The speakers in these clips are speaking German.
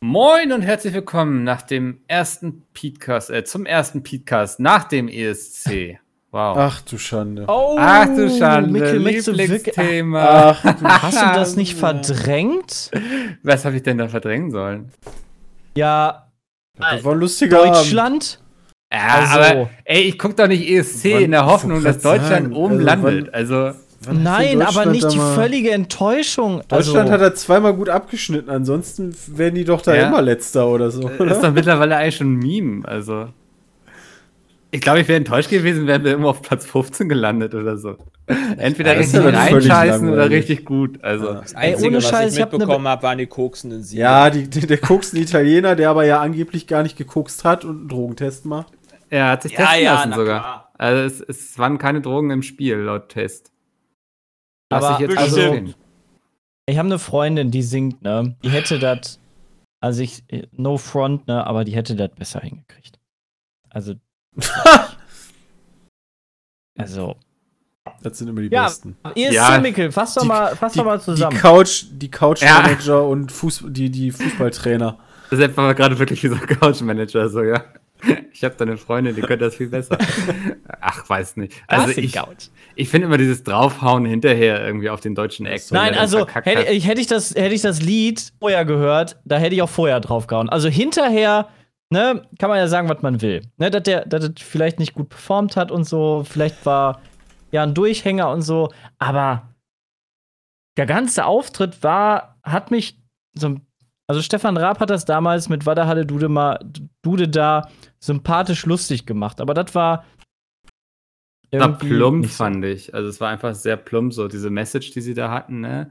Moin und herzlich willkommen nach dem ersten Podcast, äh, zum ersten Podcast nach dem ESC. Wow. Ach du Schande. Oh, Ach du Schande, Mikkel, Lieblingsthema. Ach du Hast du das nicht verdrängt? Was habe ich denn da verdrängen sollen? Ja, Das war lustiger. Deutschland? Ja, Also- aber ey, ich guck doch nicht ESC Wann- in der Hoffnung, dass Deutschland sagen, oben also landet. wann- Also, Wann Nein, aber nicht die völlige Enttäuschung. Deutschland also, hat er zweimal gut abgeschnitten, ansonsten werden die doch da Ja. immer letzter oder so. das ist Oder? doch mittlerweile eigentlich schon ein Meme. Also, ich glaube, ich wäre enttäuscht gewesen, wären wir immer auf Platz 15 gelandet oder so. Entweder richtig ja völlig reinscheißen oder richtig gut. Also, Ja. Das Ey, Einzige, ohne was Scheiß, ich ne mitbekommen habe, waren die koksenden Siege. Ja, die, die, der kokste Italiener, der aber ja angeblich gar nicht gekokst hat und einen Drogentest macht. er hat sich Ja, testen ja, lassen sogar. klar. Also, es, es waren keine Drogen im Spiel, laut Test. Lass Aber ich jetzt also ich habe eine Freundin, die singt, ne? Die hätte das, also ich, no front, ne? Aber die hätte das besser hingekriegt. Also, also. Das sind immer die Ja, Besten. ESC, Ja. Mikkel, fass doch Die- mal, fass Die, doch mal die zusammen. Couch, die Couchmanager Ja. und Fuß, die, die Fußballtrainer. Das ist einfach gerade wirklich wie so ein Couch-Manager, so, ja. Ich habe da eine Freundin, die könnte das viel besser. Ach, weiß nicht. Also Das ich, ich finde immer dieses Draufhauen hinterher irgendwie auf den deutschen wenn Nein, der also hätte ich, hätte, ich das, hätte ich das Lied vorher gehört, da hätte ich auch vorher drauf gehauen. Also hinterher, ne, kann man ja sagen, was man will. Ne, dass der, dass er vielleicht nicht gut performt hat und so, vielleicht war ja ein Durchhänger und so, aber der ganze Auftritt war, hat mich so ein- also Stefan Raab hat das damals mit Wada Halle Dude, ma, Dude da sympathisch lustig gemacht, aber das war war plump, so. fand ich. Also es war einfach sehr plump, so diese Message, die sie da hatten, ne?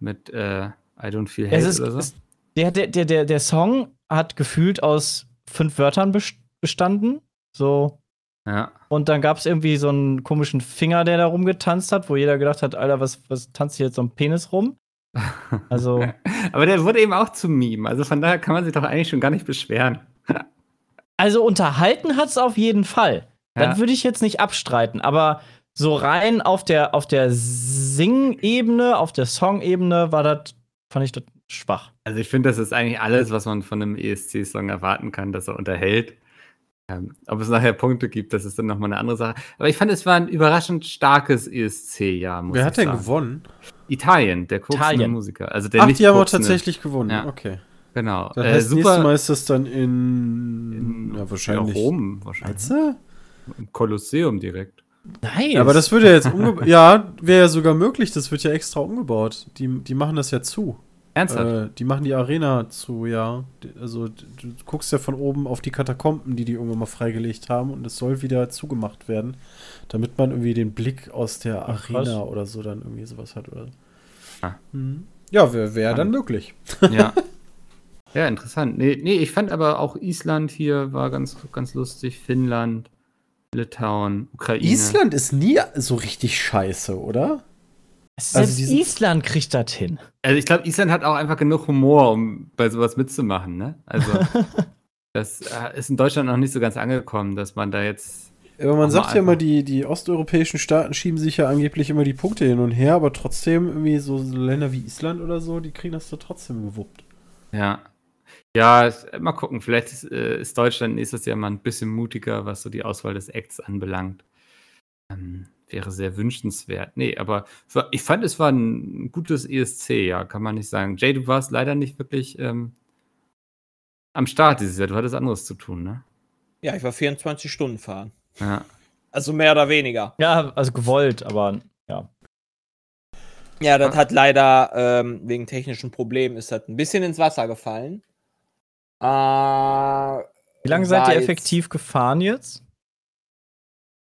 Mit äh, I don't feel hate ist, oder so. es, der, der, der, der, Song hat gefühlt aus fünf Wörtern bes- bestanden. So. Ja. Und dann gab es irgendwie so einen komischen Finger, der da rumgetanzt hat, wo jeder gedacht hat, Alter, was, was tanzt hier jetzt so ein Penis rum? Also, Aber der wurde eben auch zum Meme. Also von daher kann man sich doch eigentlich schon gar nicht beschweren. Also unterhalten hat es auf jeden Fall. Ja. Das würde ich jetzt nicht abstreiten, aber so rein auf der, auf der Sing-Ebene, auf der Song-Ebene war das, fand ich das schwach. Also ich finde, das ist eigentlich alles, was man von einem ESC-Song erwarten kann, dass er unterhält. Ähm, ob es nachher Punkte gibt, das ist dann nochmal eine andere Sache. Aber ich fand, es war ein überraschend starkes ESC-Jahr, muss Wer ich hat denn sagen. gewonnen? Italien, der Italien. Musiker. Also der Ach, nicht die haben auch tatsächlich gewonnen. Ja. Okay. Genau. Das Äh, heißt, Mal super. ist das dann in, ja, wahrscheinlich. Ja, Rom, wahrscheinlich. Du? Im Kolosseum direkt. Nice. Ja, aber das wird ja jetzt umgebaut. ja, wäre ja sogar möglich, das wird ja extra umgebaut. Die, die machen das ja zu. Ernsthaft? Äh, die machen die Arena zu, ja. Also du guckst ja von oben auf die Katakomben, die die irgendwann mal freigelegt haben und es soll wieder zugemacht werden, damit man irgendwie den Blick aus der Ach, krass. Arena oder so dann irgendwie sowas hat oder. Ah. Mhm. Ja, wäre wär dann möglich. Ja. Ja, interessant. Nee, nee, ich fand aber auch Island hier war ganz, ganz lustig. Finnland, Litauen, Ukraine. Island ist nie so richtig scheiße, oder? Selbst also diesen- Island kriegt das hin. Also ich glaube, Island hat auch einfach genug Humor, um bei sowas mitzumachen, ne? Also das äh, ist in Deutschland noch nicht so ganz angekommen, dass man da jetzt. Aber man sagt ja immer, die, die osteuropäischen Staaten schieben sich ja angeblich immer die Punkte hin und her, aber trotzdem irgendwie so Länder wie Island oder so, die kriegen das da trotzdem gewuppt. Ja. Ja, es- mal gucken. Vielleicht ist, äh, ist Deutschland nächstes Jahr mal ein bisschen mutiger, was so die Auswahl des Acts anbelangt. Ähm, wäre sehr wünschenswert. Nee, aber war- ich fand, es war ein gutes ESC, ja, kann man nicht sagen. Jay, du warst leider nicht wirklich ähm, am Start dieses Jahr. Du hattest anderes zu tun, ne? Ja, ich war 24 Stunden fahren. Ja. Also mehr oder weniger. Ja, also gewollt, aber ja. Ja, das hat leider ähm, wegen technischen Problemen ist das ein bisschen ins Wasser gefallen. Äh, Wie lange seid ihr jetzt- effektiv gefahren jetzt?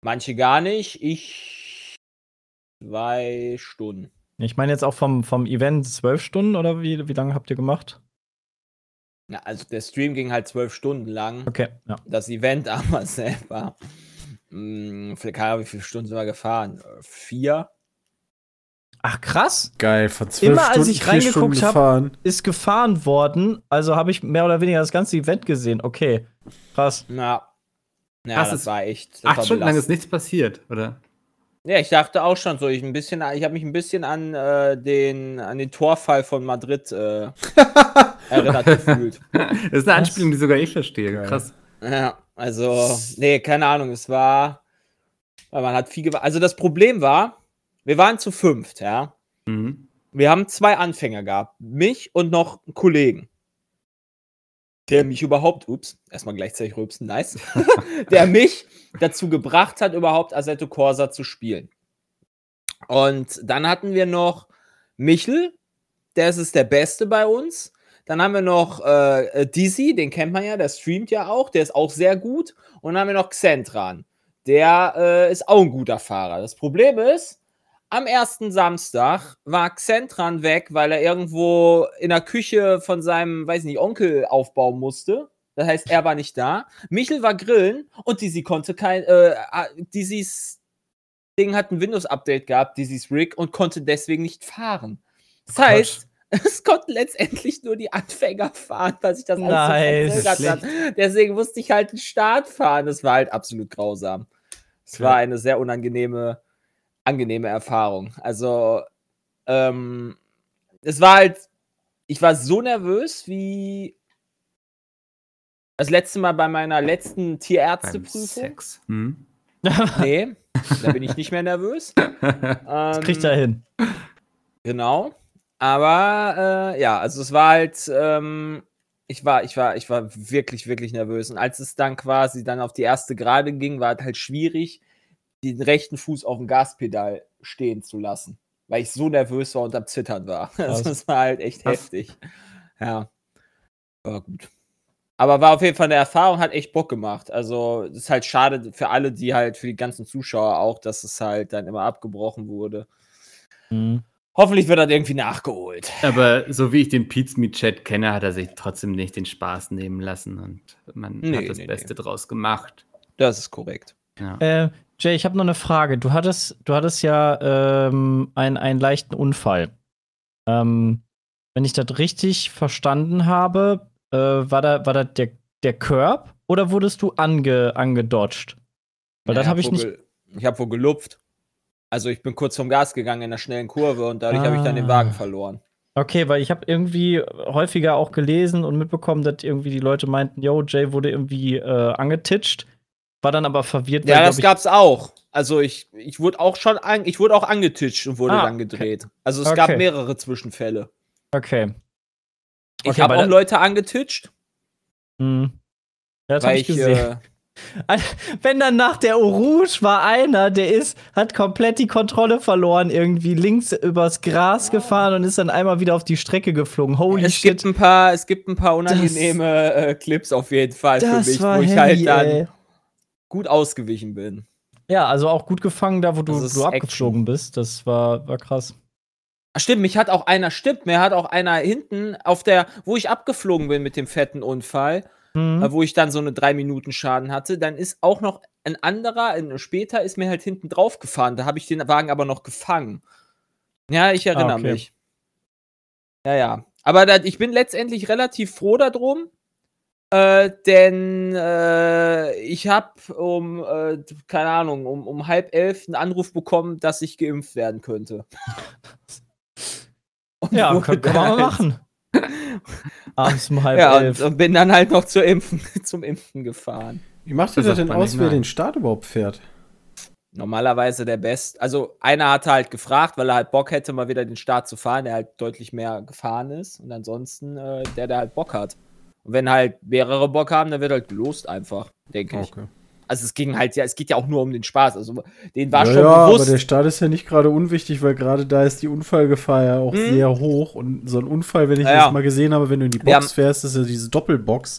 Manche gar nicht. Ich zwei Stunden. Ich meine jetzt auch vom, vom Event zwölf Stunden oder wie, wie lange habt ihr gemacht? Ja, also der Stream ging halt zwölf Stunden lang. Okay, ja. Das Event aber selber. Mh, keine Ahnung, wie viele Stunden sind wir gefahren? Äh, Vier? Ach, krass. Geil, von zwölf Immer als Stunden, ich vier Stunden reingeguckt hab- gefahren. Ist gefahren worden, also habe ich mehr oder weniger das ganze Event gesehen. Okay, krass. Ja. Ja, Krass, das ist war echt. Das Acht war Stunden lang ist nichts passiert, oder? Ja, ich dachte auch schon so, ich ein bisschen, ich habe mich ein bisschen an äh, den an den Torfall von Madrid äh, erinnert gefühlt. Das ist eine Anspielung, die sogar ich verstehe. Geil. Krass. Ja, also, nee, keine Ahnung, es war, weil man hat viel gewa- Also das Problem war, wir waren zu fünft, ja. Mhm. Wir haben zwei Anfänger gehabt, mich und noch einen Kollegen. Der mich überhaupt, ups, erstmal gleichzeitig rülpsen, nice, der mich dazu gebracht hat, überhaupt Assetto Corsa zu spielen. Und dann hatten wir noch Michel, der ist es der Beste bei uns. Dann haben wir noch äh, Dizzy, den kennt man ja, der streamt ja auch, der ist auch sehr gut. Und dann haben wir noch Xentran, der äh, ist auch ein guter Fahrer. Das Problem ist, am ersten Samstag war Xentran weg, weil er irgendwo in der Küche von seinem, weiß nicht, Onkel aufbauen musste. Das heißt, er war nicht da. Michel war grillen und Dizzy konnte kein, äh, äh, Dizzy's Ding hat ein Windows-Update gehabt, Dizzy's Rig, und konnte deswegen nicht fahren. Das Quatsch. heißt, es konnten letztendlich nur die Anfänger fahren, weil sich das alles Nice. so hat. Deswegen musste ich halt den Start fahren. Das war halt absolut grausam. Es war eine sehr unangenehme, angenehme Erfahrung. Also, ähm, es war halt, ich war so nervös wie das letzte Mal bei meiner letzten Tierärzteprüfung. Sex. Mhm. Nee, da bin ich nicht mehr nervös. Das Ähm, kriegt er hin. Genau. Aber äh, ja, also es war halt, ähm, ich war, ich war, ich war wirklich, wirklich nervös. Und als es dann quasi dann auf die erste Gerade ging, war es halt schwierig, den rechten Fuß auf dem Gaspedal stehen zu lassen. Weil ich so nervös war und am Zittern war. Also das war halt echt heftig. Ja. War gut. Aber war auf jeden Fall eine Erfahrung, hat echt Bock gemacht. Also, es ist halt schade für alle, die halt, für die ganzen Zuschauer auch, dass es halt dann immer abgebrochen wurde. Mhm. Hoffentlich wird das irgendwie nachgeholt. Aber so wie ich den Pizmeet-Chat kenne, hat er sich trotzdem nicht den Spaß nehmen lassen und man Nee, hat das nee, Beste draus gemacht. Das ist korrekt. Ja. Äh, Jay, ich habe noch eine Frage. Du hattest, du hattest ja ähm, einen, einen leichten Unfall. Ähm, wenn ich das richtig verstanden habe, äh, war da, war das der, der Curb oder wurdest du ange, angedodged? Weil das Ja, habe ich nicht. Ich habe wohl gelupft. Also ich bin kurz vom Gas gegangen in einer schnellen Kurve und dadurch habe ich dann den Ah. Wagen verloren. Okay, weil ich habe irgendwie häufiger auch gelesen und mitbekommen, dass irgendwie die Leute meinten, yo, Jay wurde irgendwie äh, angetitscht, war dann aber verwirrt. Ja, weil, das glaub gab's auch. Also ich, ich wurde auch schon an, ich wurde auch angetitscht und wurde Ah, dann okay. gedreht. Also es Okay. gab mehrere Zwischenfälle. ich, okay. Ich Okay, habe auch Leute angetitscht, Hm. Ja, das habe ich ich, gesehen. äh, Wenn dann nach der Orange war einer, der ist, hat komplett die Kontrolle verloren, irgendwie links übers Gras gefahren und ist dann einmal wieder auf die Strecke geflogen. Holy es shit. gibt ein paar, es gibt ein paar unangenehme äh, Clips auf jeden Fall für Das mich, war wo ich halt dann ey. Gut ausgewichen bin. Ja, also auch gut gefangen, da wo du, du abgeflogen bist. Das war, war krass. Ach, Stimmt, mich hat auch einer, stimmt, mir hat auch einer hinten auf der, wo ich abgeflogen bin mit dem fetten Unfall, Mhm. äh, wo ich dann so eine drei Minuten Schaden hatte, dann ist auch noch ein anderer, ein, später ist mir halt hinten drauf gefahren. Da habe ich den Wagen aber noch gefangen. Ja, ich erinnere Ah, okay. mich. Ja, ja. Aber da, ich bin letztendlich relativ froh darum, äh, denn äh, ich habe um, äh, keine Ahnung, um, um halb elf einen Anruf bekommen, dass ich geimpft werden könnte. Und Ja, kann, kann man halt- machen. Abends um halb Ja, und, elf. und bin dann halt noch zur Impfen, zum Impfen gefahren. Wie macht ihr Das das denn aus, wer den Start überhaupt fährt? Normalerweise der Best. Also einer hatte halt gefragt, weil er halt Bock hätte, mal wieder den Start zu fahren, der halt deutlich mehr gefahren ist. Und ansonsten äh, der, der halt Bock hat. Und wenn halt mehrere Bock haben, dann wird halt gelost einfach, denke ich. Okay. Also es ging halt ja, es geht ja auch nur um den Spaß. Also den war ja, schon ja, aber bewusst. der Start ist ja nicht gerade unwichtig, weil gerade da ist die Unfallgefahr ja auch Mhm. sehr hoch. Und so ein Unfall, wenn ich Ja, das mal gesehen habe, wenn du in die Box haben- fährst, ist ja diese Doppelbox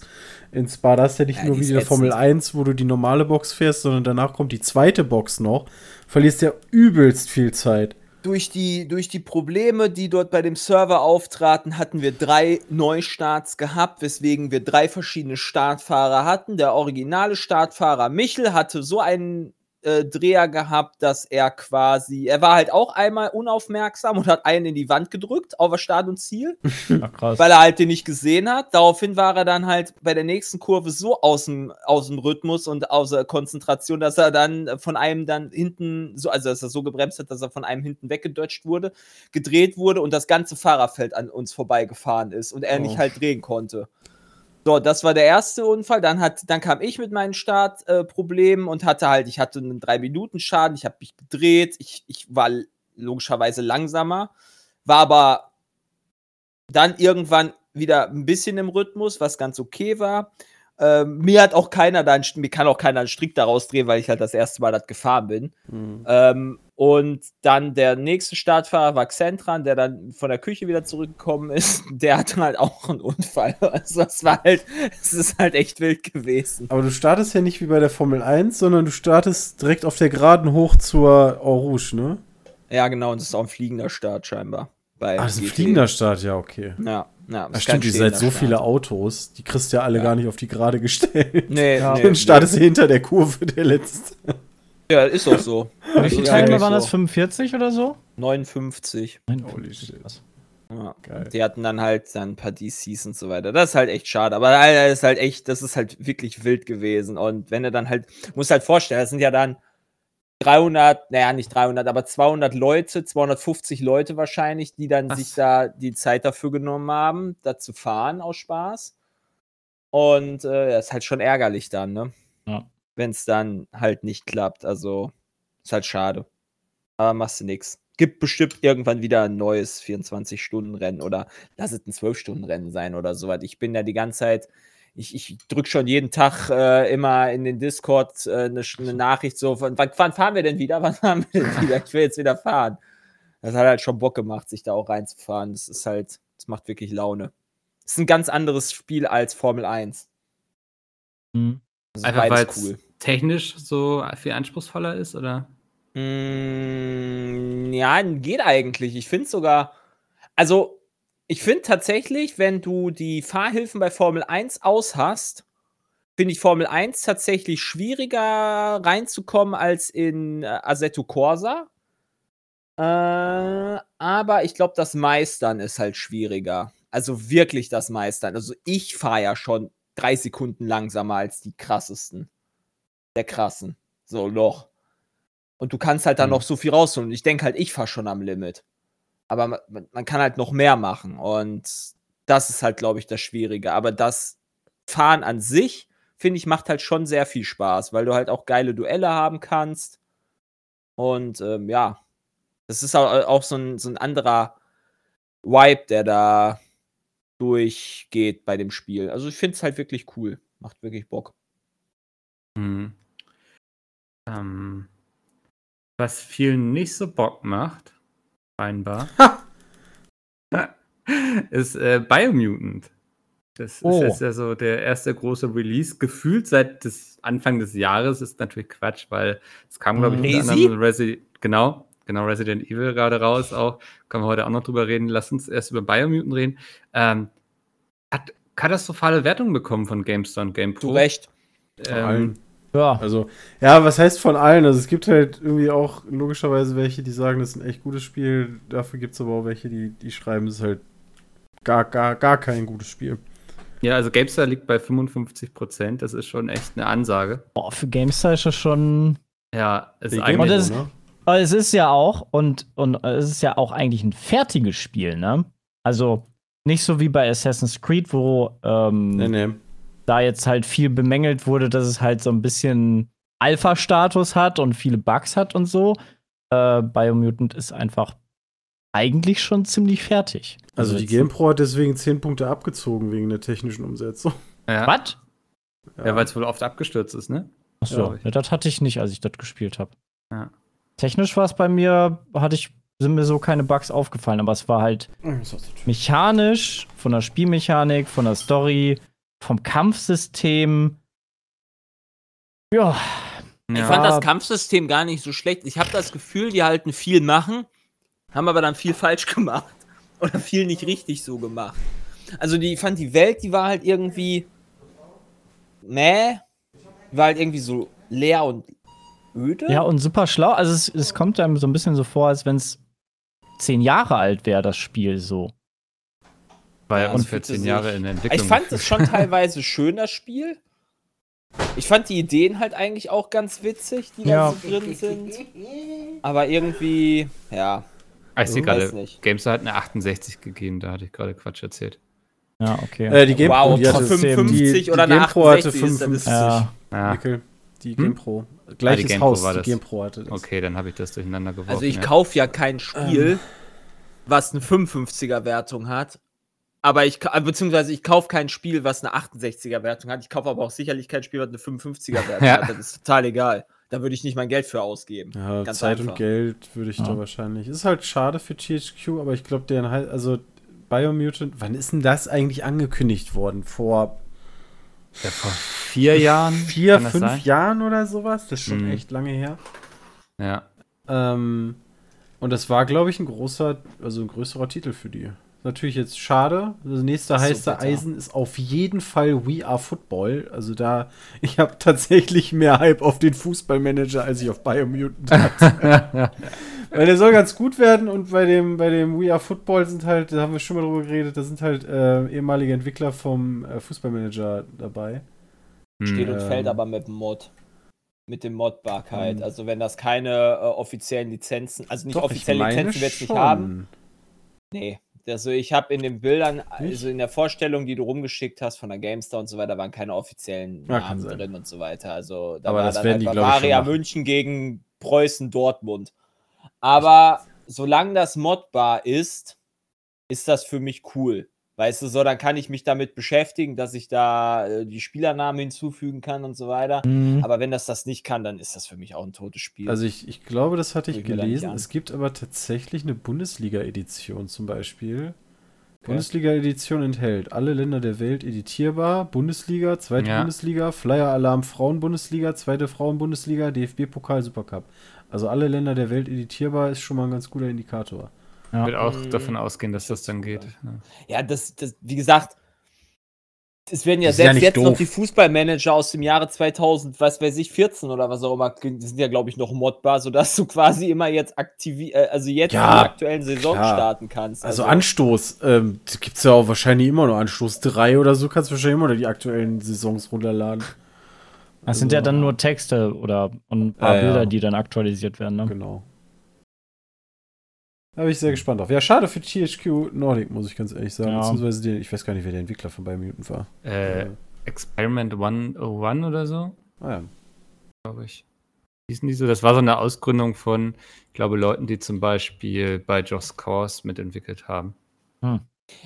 in Spa. Da ist ja nicht nur wie in der Formel ätzend. 1, wo du die normale Box fährst, sondern danach kommt die zweite Box noch. Verlierst ja übelst viel Zeit. Durch die, durch die Probleme, die dort bei dem Server auftraten, hatten wir drei Neustarts gehabt, weswegen wir drei verschiedene Startfahrer hatten. Der originale Startfahrer Michel hatte so einen äh, Dreher gehabt, dass er quasi, er war halt auch einmal unaufmerksam und hat einen in die Wand gedrückt, auf der Start und Ziel, Ach, weil er halt den nicht gesehen hat. Daraufhin war er dann halt bei der nächsten Kurve so aus dem, aus dem Rhythmus und außer Konzentration, dass er dann von einem dann hinten, so, also dass er so gebremst hat, dass er von einem hinten weggedodged wurde, gedreht wurde und das ganze Fahrerfeld an uns vorbeigefahren ist und er Oh. nicht halt drehen konnte. So, das war der erste Unfall. Dann, hat, dann kam ich mit meinen Startproblemen äh, und hatte halt, ich hatte einen 3-Minuten-Schaden, ich habe mich gedreht, ich, ich war logischerweise langsamer, war aber dann irgendwann wieder ein bisschen im Rhythmus, was ganz okay war. Ähm, mir hat auch keiner da, einen- mir kann auch keiner einen Strick daraus drehen, weil ich halt das erste Mal das gefahren bin. Hm. Ähm, und dann der nächste Startfahrer war Xentran, der dann von der Küche wieder zurückgekommen ist. Der hatte halt auch einen Unfall. Also es war halt, es ist halt echt wild gewesen. Aber du startest ja nicht wie bei der Formel 1, sondern du startest direkt auf der Geraden hoch zur Rouge, ne? Ja, genau, und das ist auch ein fliegender Start scheinbar. Bei Ah, das ist ein GT. fliegender Start, ja, okay. Ja, ja. Ach stimmt, ihr seid so Start. viele Autos, die kriegst du ja alle Ja. gar nicht auf die Gerade gestellt. Nee, Ja. nee, Dann startest du hinter der Kurve, der letzte. Ja, ist auch so. Wie viele Teilnehmer waren das? so. 45 oder so? 59. Holy shit. Ja. Geil. Die hatten dann halt dann ein paar DCs und so weiter. Das ist halt echt schade. Aber das ist halt echt, das ist halt wirklich wild gewesen. Und wenn er dann halt, muss halt vorstellen, das sind ja dann 300, naja, nicht 300, aber 200 Leute, 250 Leute wahrscheinlich, die dann Was? sich da die Zeit dafür genommen haben, da zu fahren aus Spaß. Und äh, ja, ist halt schon ärgerlich dann, ne? Ja. Wenn es dann halt nicht klappt. Also, ist halt schade. Aber machst du nix. Gibt bestimmt irgendwann wieder ein neues 24-Stunden-Rennen oder lass es ein 12-Stunden-Rennen sein oder sowas. Ich bin ja die ganze Zeit, ich, ich drücke schon jeden Tag äh, immer in den Discord äh, eine, eine Nachricht so von, wann, wann fahren wir denn wieder? Wann fahren wir denn wieder? Ich will jetzt wieder fahren. Das hat halt schon Bock gemacht, sich da auch reinzufahren. Das ist halt, das macht wirklich Laune. Das ist ein ganz anderes Spiel als Formel 1. Mhm. Einfach weil es cool. technisch so viel anspruchsvoller ist, oder? Mm, ja, geht eigentlich. Ich finde sogar, also ich finde tatsächlich, wenn du die Fahrhilfen bei Formel 1 aus hast, finde ich Formel 1 tatsächlich schwieriger reinzukommen als in äh, Assetto Corsa. Äh, aber ich glaube, das Meistern ist halt schwieriger. Also wirklich das Meistern. Also ich fahre ja schon drei Sekunden langsamer als die krassesten. Der krassen. So, noch. Und du kannst halt dann Mhm. noch so viel rausholen. Und ich denke halt, ich fahre schon am Limit. Aber man, man- kann halt noch mehr machen. Und das ist halt, glaube ich, das Schwierige. Aber das Fahren an sich, finde ich, macht halt schon sehr viel Spaß, weil du halt auch geile Duelle haben kannst. Und ähm, ja, das ist auch, auch so, ein, so ein anderer Vibe, der da durchgeht bei dem Spiel. Also ich finde es halt wirklich cool. Macht wirklich Bock. Mhm. Ähm, was vielen nicht so Bock macht, scheinbar, ist äh, Biomutant. Das Oh. ist jetzt ja so der erste große Release. Gefühlt seit des Anfang des Jahres ist natürlich Quatsch, weil es kam, glaube ich, unter anderem Resi genau, genau, Resident Evil gerade raus auch. Können wir heute auch noch drüber reden. Lass uns erst über Biomutant reden. Ähm, hat katastrophale Wertungen bekommen von GameStar und GamePro. Zu Recht. Ähm. Ja. Also, ja, was heißt von allen? Also, es gibt halt irgendwie auch logischerweise welche, die sagen, das ist ein echt gutes Spiel. Dafür gibt es aber auch welche, die, die schreiben, es ist halt gar, gar, gar kein gutes Spiel. Ja, also GameStar liegt bei 55 Prozent. Das ist schon echt eine Ansage. Boah, für GameStar ist das schon. Ja, es ist eigentlich. Das- ne? Aber es ist ja auch, und, und es ist ja auch eigentlich ein fertiges Spiel, ne? Also nicht so wie bei Assassin's Creed, wo ähm, Nee, nee. Da jetzt halt viel bemängelt wurde, dass es halt so ein bisschen Alpha-Status hat und viele Bugs hat und so. Äh, Biomutant ist einfach eigentlich schon ziemlich fertig. Also, die jetzt- GamePro hat deswegen 10 Punkte abgezogen wegen der technischen Umsetzung. ja, Was? ja weil es wohl oft abgestürzt ist, ne? Achso, Ja. ja, das hatte ich nicht, als ich das gespielt habe. Ja. Technisch war es bei mir, hatte ich, sind mir so keine Bugs aufgefallen, aber es war halt mechanisch, von der Spielmechanik, von der Story, vom Kampfsystem. Ja, Ich Ja. fand das Kampfsystem gar nicht so schlecht. Ich habe das Gefühl, die halten viel machen haben aber dann viel falsch gemacht. Oder viel nicht richtig so gemacht. Also die ich fand die Welt, die war halt irgendwie. Meh. Die war halt irgendwie so leer und öde. Ja, und super schlau. Also es, es kommt einem so ein bisschen so vor, als wenn es zehn Jahre alt wäre, das Spiel so. War ja Ja, uns es fühlte 14 sich- Jahre in der Entwicklung. Ich fand es schon teilweise schön, das Spiel. Ich fand die Ideen halt eigentlich auch ganz witzig, die Ja. da so drin sind. Aber irgendwie, ja. Ah, ich sehe gerade. Gamestar hat eine 68 gegeben, da hatte ich gerade Quatsch erzählt. Ja, okay. Äh, die GamePro, wow, die hatte, trotzdem. 55 die, oder die eine GamePro hatte 68 ist, das 55. ist- ja. Ah, Nickel. Die Hm? GamePro. Gleiches GamePro Haus, war die das. GamePro hatte das. okay, dann habe ich das durcheinander geworfen. Also ich ja. kaufe ja kein Spiel, was eine 55er Wertung hat. Aber ich, ka- beziehungsweise ich kaufe kein Spiel, was eine 68er Wertung hat. Ich kaufe aber auch sicherlich kein Spiel, was eine 55er Wertung Ja. hat. Das ist total egal. Da würde ich nicht mein Geld für ausgeben. Ja, Ganz Zeit einfach. und Geld würde ich Ja. da wahrscheinlich. Ist halt schade für THQ, aber ich glaube, deren halt, also Biomutant, wann ist denn das eigentlich angekündigt worden? Vor Ja, vor vier Jahren. vier, fünf sein? Jahren oder sowas? Das ist schon Mhm. echt lange her. Ja. Ähm, und das war, glaube ich, ein großer, also ein größerer Titel für die. Natürlich jetzt schade. Das nächste So heiße bitter. Eisen ist auf jeden Fall We Are Football. Also da, ich habe tatsächlich mehr Hype auf den Fußballmanager, als ich auf Biomutant hatte. Weil der soll ganz gut werden und bei dem, bei dem We Are Football sind halt, da haben wir schon mal drüber geredet, da sind halt äh, ehemalige Entwickler vom äh, Fußballmanager dabei. Steht und Ähm. fällt aber mit dem Mod. Mit dem Modbarkeit. Ähm. Also wenn das keine äh, offiziellen Lizenzen, also nicht Doch, offizielle Lizenzen wird es nicht haben. Nee. Also ich habe in den Bildern, also in der Vorstellung, die du rumgeschickt hast von der GameStar und so weiter, waren keine offiziellen Ja, Namen sein. drin und so weiter. Also da Aber war das dann werden die, Bavaria. München gegen Preußen Dortmund. Aber solange das modbar ist, ist das für mich cool. Weißt du, so, dann kann ich mich damit beschäftigen, dass ich da äh, die Spielernamen hinzufügen kann und so weiter. Mhm. Aber wenn das das nicht kann, dann ist das für mich auch ein totes Spiel. Also ich, ich glaube, das hatte ich ich gelesen. Es gibt aber tatsächlich eine Bundesliga-Edition zum Beispiel. Bundesliga-Edition enthält alle Länder der Welt editierbar, Bundesliga, zweite Ja. Bundesliga, Flyer-Alarm Frauen-Bundesliga, zweite Frauen-Bundesliga, DFB-Pokal, Supercup. Also alle Länder der Welt editierbar ist schon mal ein ganz guter Indikator. Ich würde auch Mhm. davon ausgehen, dass das dann geht. Ja. ja, das, das, wie gesagt, es werden ja ja selbst nicht jetzt noch doof. die Fußballmanager aus dem Jahre 2000, was weiß ich, 14 oder was auch immer, die sind ja, glaube ich, noch modbar, sodass du quasi immer jetzt aktivi äh, also jetzt Ja, in der aktuellen Saison klar. starten kannst. Also Anstoß, ähm, gibt es ja auch wahrscheinlich immer noch Anstoß 3 oder so, kannst du wahrscheinlich immer noch die aktuellen Saisons runterladen. Das sind ja Also- dann nur Texte oder ein paar Ja, ja. Bilder, die dann aktualisiert werden. Ne? Genau. Da bin ich sehr gespannt auf. Ja, schade für THQ Nordic, muss ich ganz ehrlich sagen. Ja. Beziehungsweise, den, ich weiß gar nicht, wer der Entwickler von Biomutant war. Äh, Experiment 101 oder so, Ah ja. glaube ich. Hießen die so? Das war so eine Ausgründung von, ich glaube, Leuten, die zum Beispiel bei Just Cause mitentwickelt haben.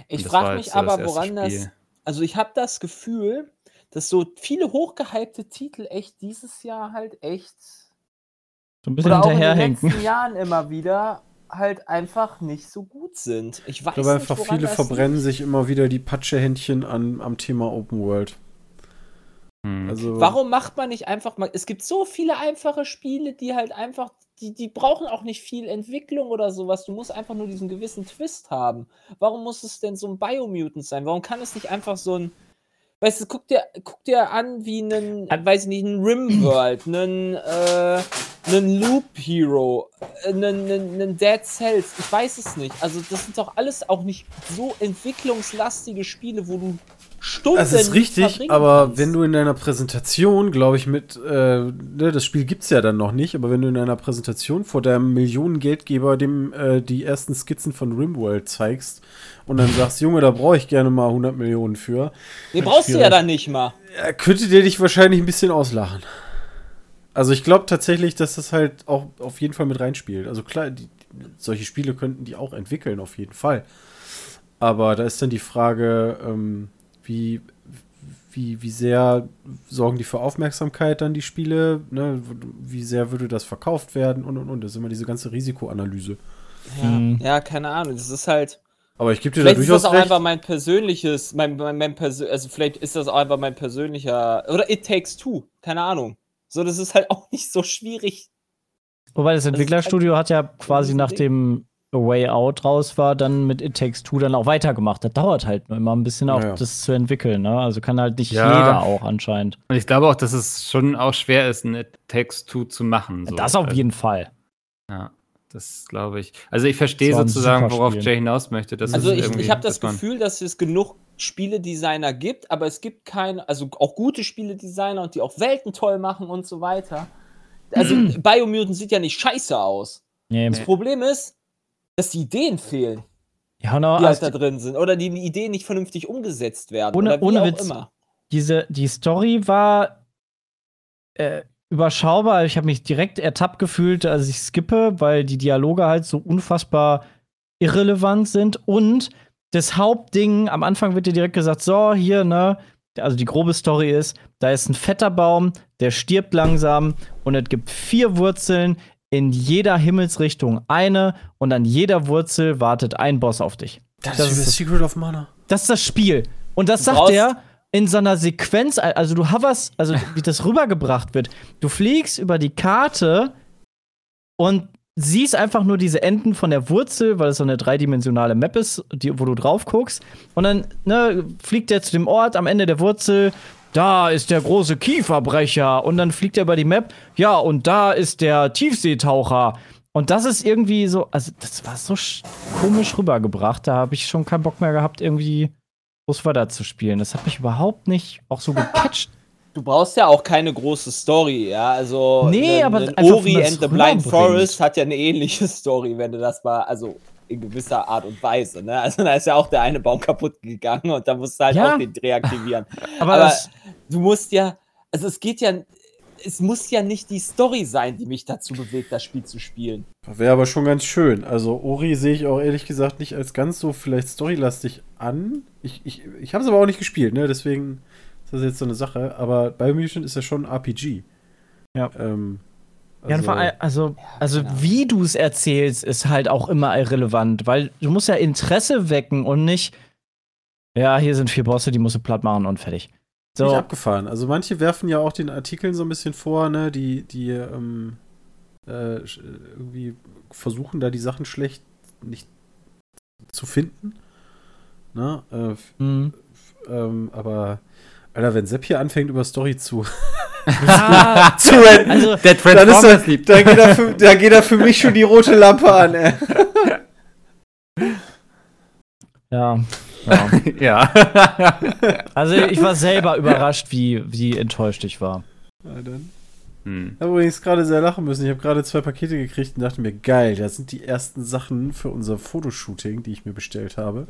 Ich das war frage mich so das aber, woran das. Spiel. Also ich habe das Gefühl, dass so viele hochgehypte Titel echt dieses Jahr halt echt So ein bisschen oder auch in den hinterherhinken. letzten Jahren immer wieder halt einfach nicht so gut sind. Ich weiß Ich glaube nicht, einfach, viele verbrennen liegt. sich immer wieder die Patschehändchen an, am Thema Open World. Hm. Also, Warum macht man nicht einfach mal. Es gibt so viele einfache Spiele, die halt einfach. Die, die brauchen auch nicht viel Entwicklung oder sowas. Du musst einfach nur diesen gewissen Twist haben. Warum muss es denn so ein Biomutant sein? Warum kann es nicht einfach so ein. Weißt du, guck dir, guck dir an wie einen, weiß ich nicht, einen Rimworld, einen, äh, einen Loop Hero, äh, einen, einen, einen Dead Cells. Ich weiß es nicht. Also, das sind doch alles auch nicht so entwicklungslastige Spiele, wo du Stunden. Das ist richtig, aber kannst. wenn du in deiner Präsentation, glaube ich, mit, äh, ne, das Spiel gibt es ja dann noch nicht, aber wenn du in deiner Präsentation vor deinem Millionengeldgeber dem äh, die ersten Skizzen von Rimworld zeigst und dann sagst, Junge, da brauche ich gerne mal 100 Millionen für, Nee, brauchst du ja dann nicht mal. könnte der dich wahrscheinlich ein bisschen auslachen. Also ich glaube tatsächlich, dass das halt auch auf jeden Fall mit reinspielt. Also klar, die, solche Spiele könnten die auch entwickeln, auf jeden Fall. Aber da ist dann die Frage, ähm, wie, wie, wie sehr sorgen die für Aufmerksamkeit dann die Spiele, ne? wie sehr würde das verkauft werden und und und. Das ist immer diese ganze Risikoanalyse. Ja, Mhm. ja keine Ahnung. Das ist halt. Aber ich gebe dir da Vielleicht ist durchaus das auch recht. einfach mein persönliches, mein, mein, mein Persö also vielleicht ist das auch einfach mein persönlicher. Oder It Takes Two. Keine Ahnung. So, das ist halt auch nicht so schwierig. Wobei das ist Entwicklerstudio hat ja quasi nach dem A Way Out raus war, dann mit It Takes Two dann auch weitergemacht. Das dauert halt nur immer ein bisschen auch, Ja, das zu entwickeln. Ne? Also kann halt nicht Ja. jeder auch anscheinend. Und ich glaube auch, dass es schon auch schwer ist, ein Text-To zu machen. So. das auf Also, jeden Fall. Ja, das glaube ich. Also ich verstehe sozusagen, worauf Spiel. Jay hinaus möchte. dass Also ich, ich habe das dass Gefühl, dass es genug Spieledesigner gibt, aber es gibt keine, also auch gute Spieledesigner und die auch Welten toll machen und so weiter. Also Biomutant sieht ja nicht scheiße aus. Nee. Das Problem ist, dass die Ideen fehlen, Ja, no, die halt also da drin sind. Oder die Ideen nicht vernünftig umgesetzt werden. Ohne- ohne Witz. immer. diese, die Story war äh, überschaubar. Ich habe mich direkt ertappt gefühlt, als ich skippe, weil die Dialoge halt so unfassbar irrelevant sind. Und das Hauptding, am Anfang wird dir direkt gesagt, so, hier, ne, also die grobe Story ist, da ist ein fetter Baum, der stirbt langsam und es gibt vier Wurzeln, in jeder Himmelsrichtung eine und an jeder Wurzel wartet ein Boss auf dich. Das, Das ist das Secret of Mana. Das ist das Spiel. Und das sagt er in so einer Sequenz, also du hoverst, also wie das rübergebracht wird. Du fliegst über die Karte und siehst einfach nur diese Enden von der Wurzel, weil es so eine dreidimensionale Map ist, die, wo du drauf guckst. Und dann ne, fliegt er zu dem Ort am Ende der Wurzel. Da ist der große Kieferbrecher. Und dann fliegt er über die Map. Ja, und da ist der Tiefseetaucher. Und das ist irgendwie so, also das war so sch- komisch rübergebracht. Da habe ich schon keinen Bock mehr gehabt, irgendwie groß weiter zu spielen. Das hat mich überhaupt nicht auch so gecatcht. Du brauchst ja auch keine große Story, ja. Also Nee, ein- aber ein einfach, Ori and the Blind. Forest hat ja eine ähnliche Story, wenn du das mal, also in gewisser Art und Weise, ne? Also da ist ja auch der eine Baum kaputt gegangen und da musst du halt Ja. auch den reaktivieren. Aber, Aber du musst ja, also es geht ja, es muss ja nicht die Story sein, die mich dazu bewegt, das Spiel zu spielen. Wäre aber schon ganz schön. Also Ori sehe ich auch ehrlich gesagt nicht als ganz so vielleicht storylastig an. Ich, ich, ich habe es aber auch nicht gespielt, ne? Deswegen ist das jetzt so eine Sache. Aber Biomutant ist ja schon ein RPG. Ja. Ähm, ja, und vor allem, also, also genau. wie du es erzählst, ist halt auch immer irrelevant, weil du musst ja Interesse wecken und nicht, ja, hier sind vier Bosse, die musst du platt machen und fertig. so. So, abgefahren. Also manche werfen ja auch den Artikeln so ein bisschen vor, ne? Die, die ähm, äh, irgendwie versuchen da die Sachen schlecht nicht zu finden. Ne? Äh, f- hm. ähm, aber Alter, wenn Sepp hier anfängt über Story zu, ja, zu renten, also, Der dann, ist Transformers er, liebt. da, geht er für, da geht er für mich schon die rote Lampe an, ey. ja. ja. ja. Also ich war selber überrascht, wie, wie enttäuscht ich war. Na dann. hm. Ich habe übrigens gerade sehr lachen müssen. Ich habe gerade zwei Pakete gekriegt und dachte mir, geil, das sind die ersten Sachen für unser Fotoshooting, die ich mir bestellt habe.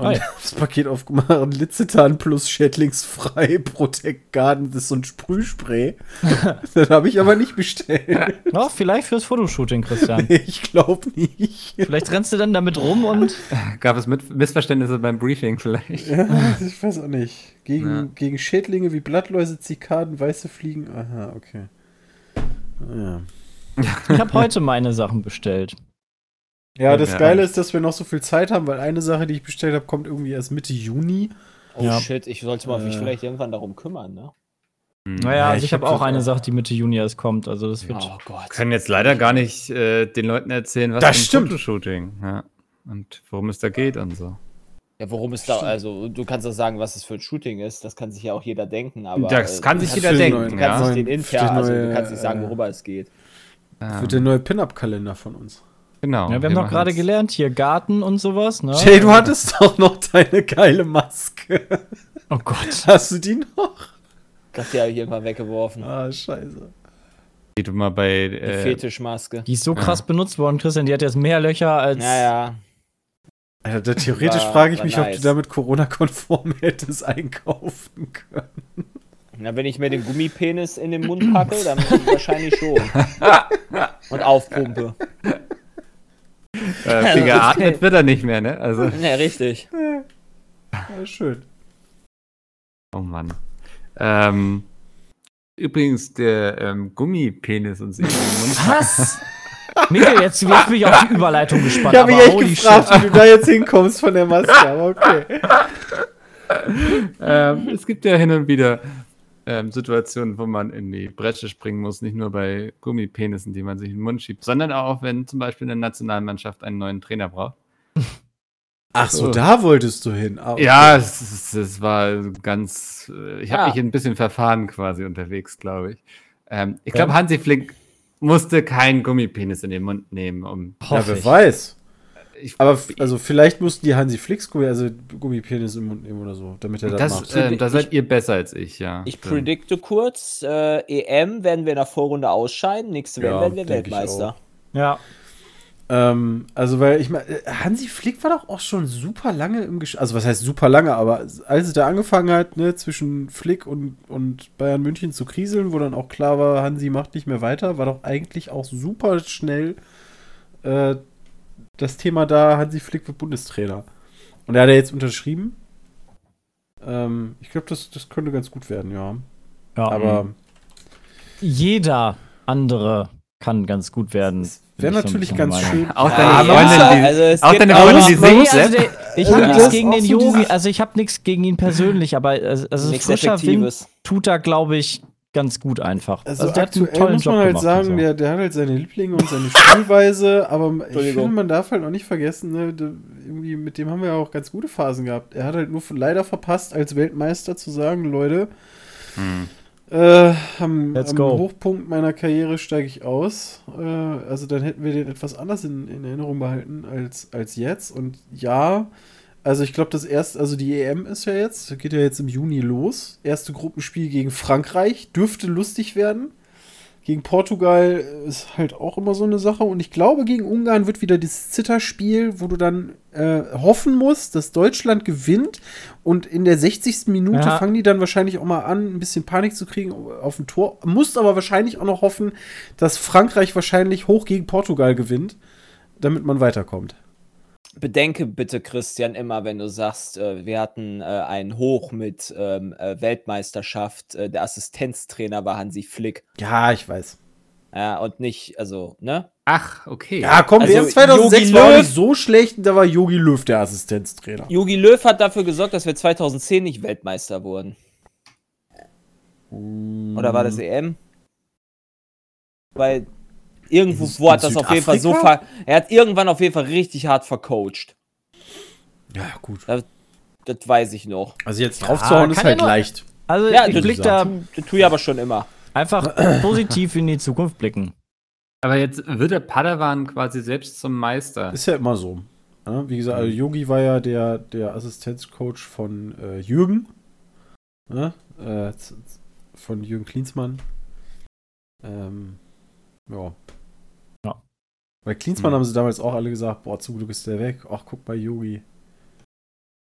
Und das Paket aufgemacht, Litzetan plus schädlingsfrei Protect Garden, das ist so ein Sprühspray. das habe ich aber nicht bestellt. Ja, vielleicht fürs Fotoshooting, Christian. Nee, ich glaube nicht. Vielleicht rennst du dann damit rum und. Gab es mit Missverständnisse beim Briefing vielleicht? Ja, ich weiß auch nicht. Gegen, Ja. gegen Schädlinge wie Blattläuse, Zikaden, weiße Fliegen. Aha, okay. Ja. Ich habe heute meine Sachen bestellt. Ja, das. Geile ist, dass wir noch so viel Zeit haben, weil eine Sache, die ich bestellt habe, kommt irgendwie erst Mitte Juni. Oh Ja. shit, ich sollte mal mich Äh. vielleicht irgendwann darum kümmern, ne? Hm. Naja, Ja, also ich ich habe hab auch eine auch. Sache, die Mitte Juni erst kommt. Also das wird. Oh Gott. können jetzt leider gar nicht äh, den Leuten erzählen, was Das für ein stimmt. Fotoshooting ja. und worum es da geht und so. Ja, worum es da, also du kannst doch sagen, was es für ein Shooting ist, das kann sich ja auch jeder denken, aber. Das äh, kann sich jeder für den denken, neuen- Du kannst ja. nicht den Für Inter, also du kannst nicht sagen, äh, worüber es geht. Das wird der neue Pin-Up-Kalender von uns. Genau. Ja, wir haben doch gerade gelernt, hier Garten und sowas, ne? Jay, du hattest doch noch deine geile Maske. Oh Gott. Hast du die noch? Ich hab die ja hier mal weggeworfen. Ah, scheiße. Die du mal bei. Die Äh, Fetischmaske. Die ist so krass benutzt worden, Christian. Die hat jetzt mehr Löcher als. Naja. Alter, da theoretisch War- frage ich mich, ob nice. du damit Corona-konform hättest einkaufen können. Na, wenn ich mir den Gummipenis in den Mund packe, dann wahrscheinlich schon. Und aufpumpe. Äh, viel geatmet wird er nicht mehr, ne? Also, Ja, richtig. Ja, schön. oh Mann. Ähm, übrigens, der ähm, Gummipenis den Mund. Was? Mikkel, jetzt, jetzt bin ich auf die Überleitung gespannt. Ich habe mich aber echt holy gefragt, shit. wie du da jetzt hinkommst von der Maske, aber okay. ähm, es gibt ja hin und wieder ähm, Situationen, wo man in die Bresche springen muss, nicht nur bei Gummipenissen, die man sich in den Mund schiebt, sondern auch, wenn zum Beispiel eine Nationalmannschaft einen neuen Trainer braucht. Ach so, So. da wolltest du hin. Ah, okay. Ja, es, es, war ganz. äh, Ich habe Ja. mich ein bisschen verfahren quasi unterwegs, glaube ich. Ähm, ich glaube, Hansi Flick musste keinen Gummipenis in den Mund nehmen, um. Ja, Hoffe wer ich. weiß. Ich, Aber also vielleicht mussten die Hansi Flicks Gummi, also Gummipenis im Mund nehmen oder so, damit er das, das, macht. ähm, da seid ihr besser als ich, ja. Ich Stimmt. predikte kurz, äh, EM werden wir in der Vorrunde ausscheiden, nächste Ja, WM werden wir ich Weltmeister. Ja. Ähm, also, weil ich meine, Hansi Flick war doch auch schon super lange im Gesch Also, was heißt super lange, aber als es da angefangen hat, ne, zwischen Flick und, und Bayern München zu kriseln, wo dann auch klar war, Hansi macht nicht mehr weiter, war doch eigentlich auch super schnell äh, das Thema da, Hansi Flick wird Bundestrainer. Und er hat ja jetzt unterschrieben. Ähm, ich glaube, das, das könnte ganz gut werden, ja. ja. Aber jeder andere kann ganz gut werden. wäre bin ich so natürlich ganz Meinung. schön. Auch Ja, deine aber Freundin, die, also es auch deine auch- Freundin, die singt, also der, ich Ja, habe nichts gegen den Yogi, also ich habe nichts gegen ihn persönlich, aber also, also frischer Wind tut da, glaube ich, ganz gut einfach. Also, der hat einen aktuell muss man halt gemacht sagen, der, der hat halt seine Lieblinge und seine Spielweise, aber ich finde, man darf halt auch nicht vergessen, ne, irgendwie mit dem haben wir ja auch ganz gute Phasen gehabt. Er hat halt nur leider verpasst, als Weltmeister zu sagen, Leute, Hm. äh, am, Let's am go. Hochpunkt meiner Karriere steige ich aus. Äh, also dann hätten wir den etwas anders in, in Erinnerung behalten als, als jetzt. Und ja, also ich glaube, das erste, also die EM ist ja jetzt, geht ja jetzt im Juni los. Erste Gruppenspiel gegen Frankreich, dürfte lustig werden. Gegen Portugal ist halt auch immer so eine Sache. Und ich glaube, gegen Ungarn wird wieder das Zitterspiel, wo du dann äh, hoffen musst, dass Deutschland gewinnt. Und in der 60. Minute Ja. fangen die dann wahrscheinlich auch mal an, ein bisschen Panik zu kriegen auf dem Tor. Musst aber wahrscheinlich auch noch hoffen, dass Frankreich wahrscheinlich hoch gegen Portugal gewinnt, damit man weiterkommt. Bedenke bitte, Christian, immer, wenn du sagst, äh, wir hatten äh, einen Hoch mit ähm, äh, Weltmeisterschaft, äh, der Assistenztrainer war Hansi Flick. Ja, ich weiß. Ja, und nicht, also, ne? Ach, okay. Ja, komm, Also, WM 2006 Jogi war nicht so schlecht. Da war Jogi Löw der Assistenztrainer. Jogi Löw hat dafür gesorgt, dass wir 2010 nicht Weltmeister wurden. Oder war das EM? Weil irgendwo In- wo hat in das auf jeden Fall so ver Er hat irgendwann auf jeden Fall richtig hart vercoacht. Ja, gut. Das weiß ich noch. Also jetzt Ja, draufzuhauen ist kann ja halt nur- leicht. Also Ja, ich das blick ist da Das tue ich aber schon immer. einfach positiv in die Zukunft blicken. Aber jetzt wird der Padawan quasi selbst zum Meister. Ist ja immer so. Ja, wie gesagt, also Yogi war ja der, der Assistenzcoach von äh, Jürgen. Ja, äh, von Jürgen Klinsmann. Ähm. Ja. Bei Klinsmann Hm. haben sie damals auch alle gesagt, boah, zum Glück ist der weg. Ach, guck bei Yogi.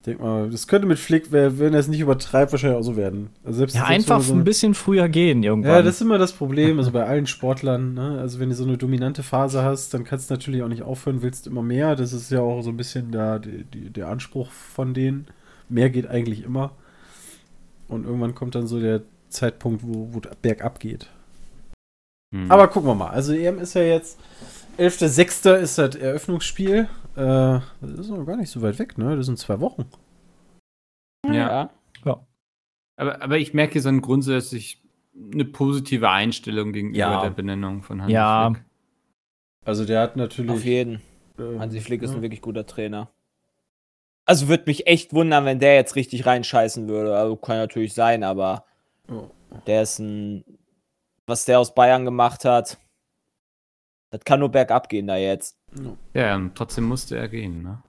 Denk mal, das könnte mit Flick, wenn er es nicht übertreibt, wahrscheinlich auch so werden. Also selbst, Ja, selbst einfach so ein bisschen früher gehen irgendwann. ja, das ist immer das Problem, also bei allen Sportlern, ne? Also wenn du so eine dominante Phase hast, dann kannst du natürlich auch nicht aufhören, willst immer mehr. Das ist ja auch so ein bisschen der, die, der Anspruch von denen. Mehr geht eigentlich immer. Und irgendwann kommt dann so der Zeitpunkt, wo, wo bergab geht. Hm. Aber gucken wir mal. Also EM ist ja jetzt 11.06. ist das Eröffnungsspiel. Äh, das ist noch gar nicht so weit weg, ne? Das sind zwei Wochen. Ja. Aber, aber ich merke so ein grundsätzlich eine positive Einstellung gegenüber Ja. der Benennung von Hansi Ja. Flick. Also der hat natürlich. Auf jeden. ähm, Hansi Flick ist ja. ein wirklich guter Trainer. Also würde mich echt wundern, wenn der jetzt richtig reinscheißen würde. Also kann natürlich sein, aber Ja. der ist ein. Was der aus Bayern gemacht hat, das kann nur bergab gehen da jetzt. Ja. Ja, und trotzdem musste er gehen, ne?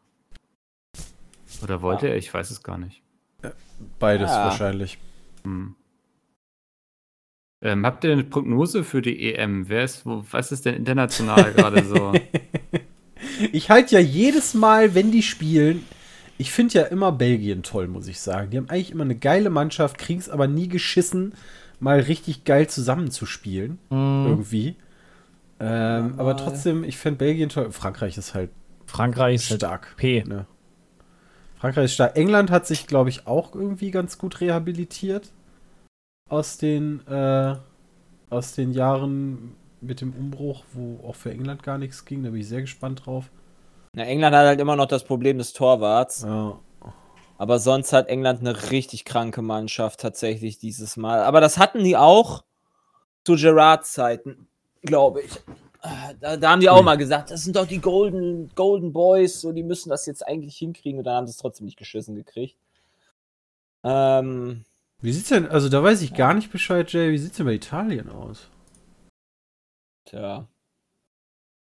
Oder wollte er? Ich weiß es gar nicht. Beides Ja. wahrscheinlich. Hm. Ähm, habt ihr eine Prognose für die EM? Wer ist, wo, was ist denn international gerade so? Ich halte ja jedes Mal, wenn die spielen, ich finde ja immer Belgien toll, muss ich sagen. Die haben eigentlich immer eine geile Mannschaft, kriegen es aber nie geschissen, mal richtig geil zusammenzuspielen. Mhm. Irgendwie. Ähm, aber trotzdem, ich finde Belgien toll. Frankreich ist halt Frankreich ist halt stark. P. Ne? Frankreich ist stark. England hat sich, glaube ich, auch irgendwie ganz gut rehabilitiert. Aus den, äh, aus den Jahren mit dem Umbruch, wo auch für England gar nichts ging. Da bin ich sehr gespannt drauf. Na, England hat halt immer noch das Problem des Torwarts. Ja. Aber sonst hat England eine richtig kranke Mannschaft tatsächlich dieses Mal. Aber das hatten die auch zu Gerards Zeiten, glaube ich. Da, da haben die auch Hm. mal gesagt, das sind doch die Golden, Golden Boys, so die müssen das jetzt eigentlich hinkriegen und dann haben sie es trotzdem nicht geschissen gekriegt. Ähm, Wie sieht's denn, also da weiß ich gar nicht Bescheid, Jay, wie sieht's denn bei Italien aus? tja.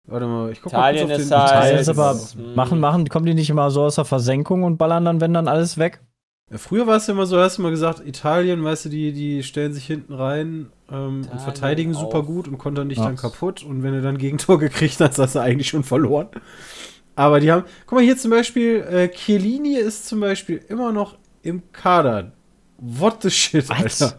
Warte mal, ich guck Italien mal kurz ist auf den halt- Italien ist aber, ist- mm. machen, machen, kommen die nicht immer so aus der Versenkung und ballern dann, wenn dann alles weg? Ja, früher war es ja immer so, hast du mal gesagt, Italien, weißt du, die, die stellen sich hinten rein ähm, und verteidigen super gut und kontern dich dann kaputt. Und wenn du dann Gegentor gekriegt hast, hast du eigentlich schon verloren. Aber die haben, guck mal hier zum Beispiel, äh, Chiellini ist zum Beispiel immer noch im Kader. What the shit, Was? Alter.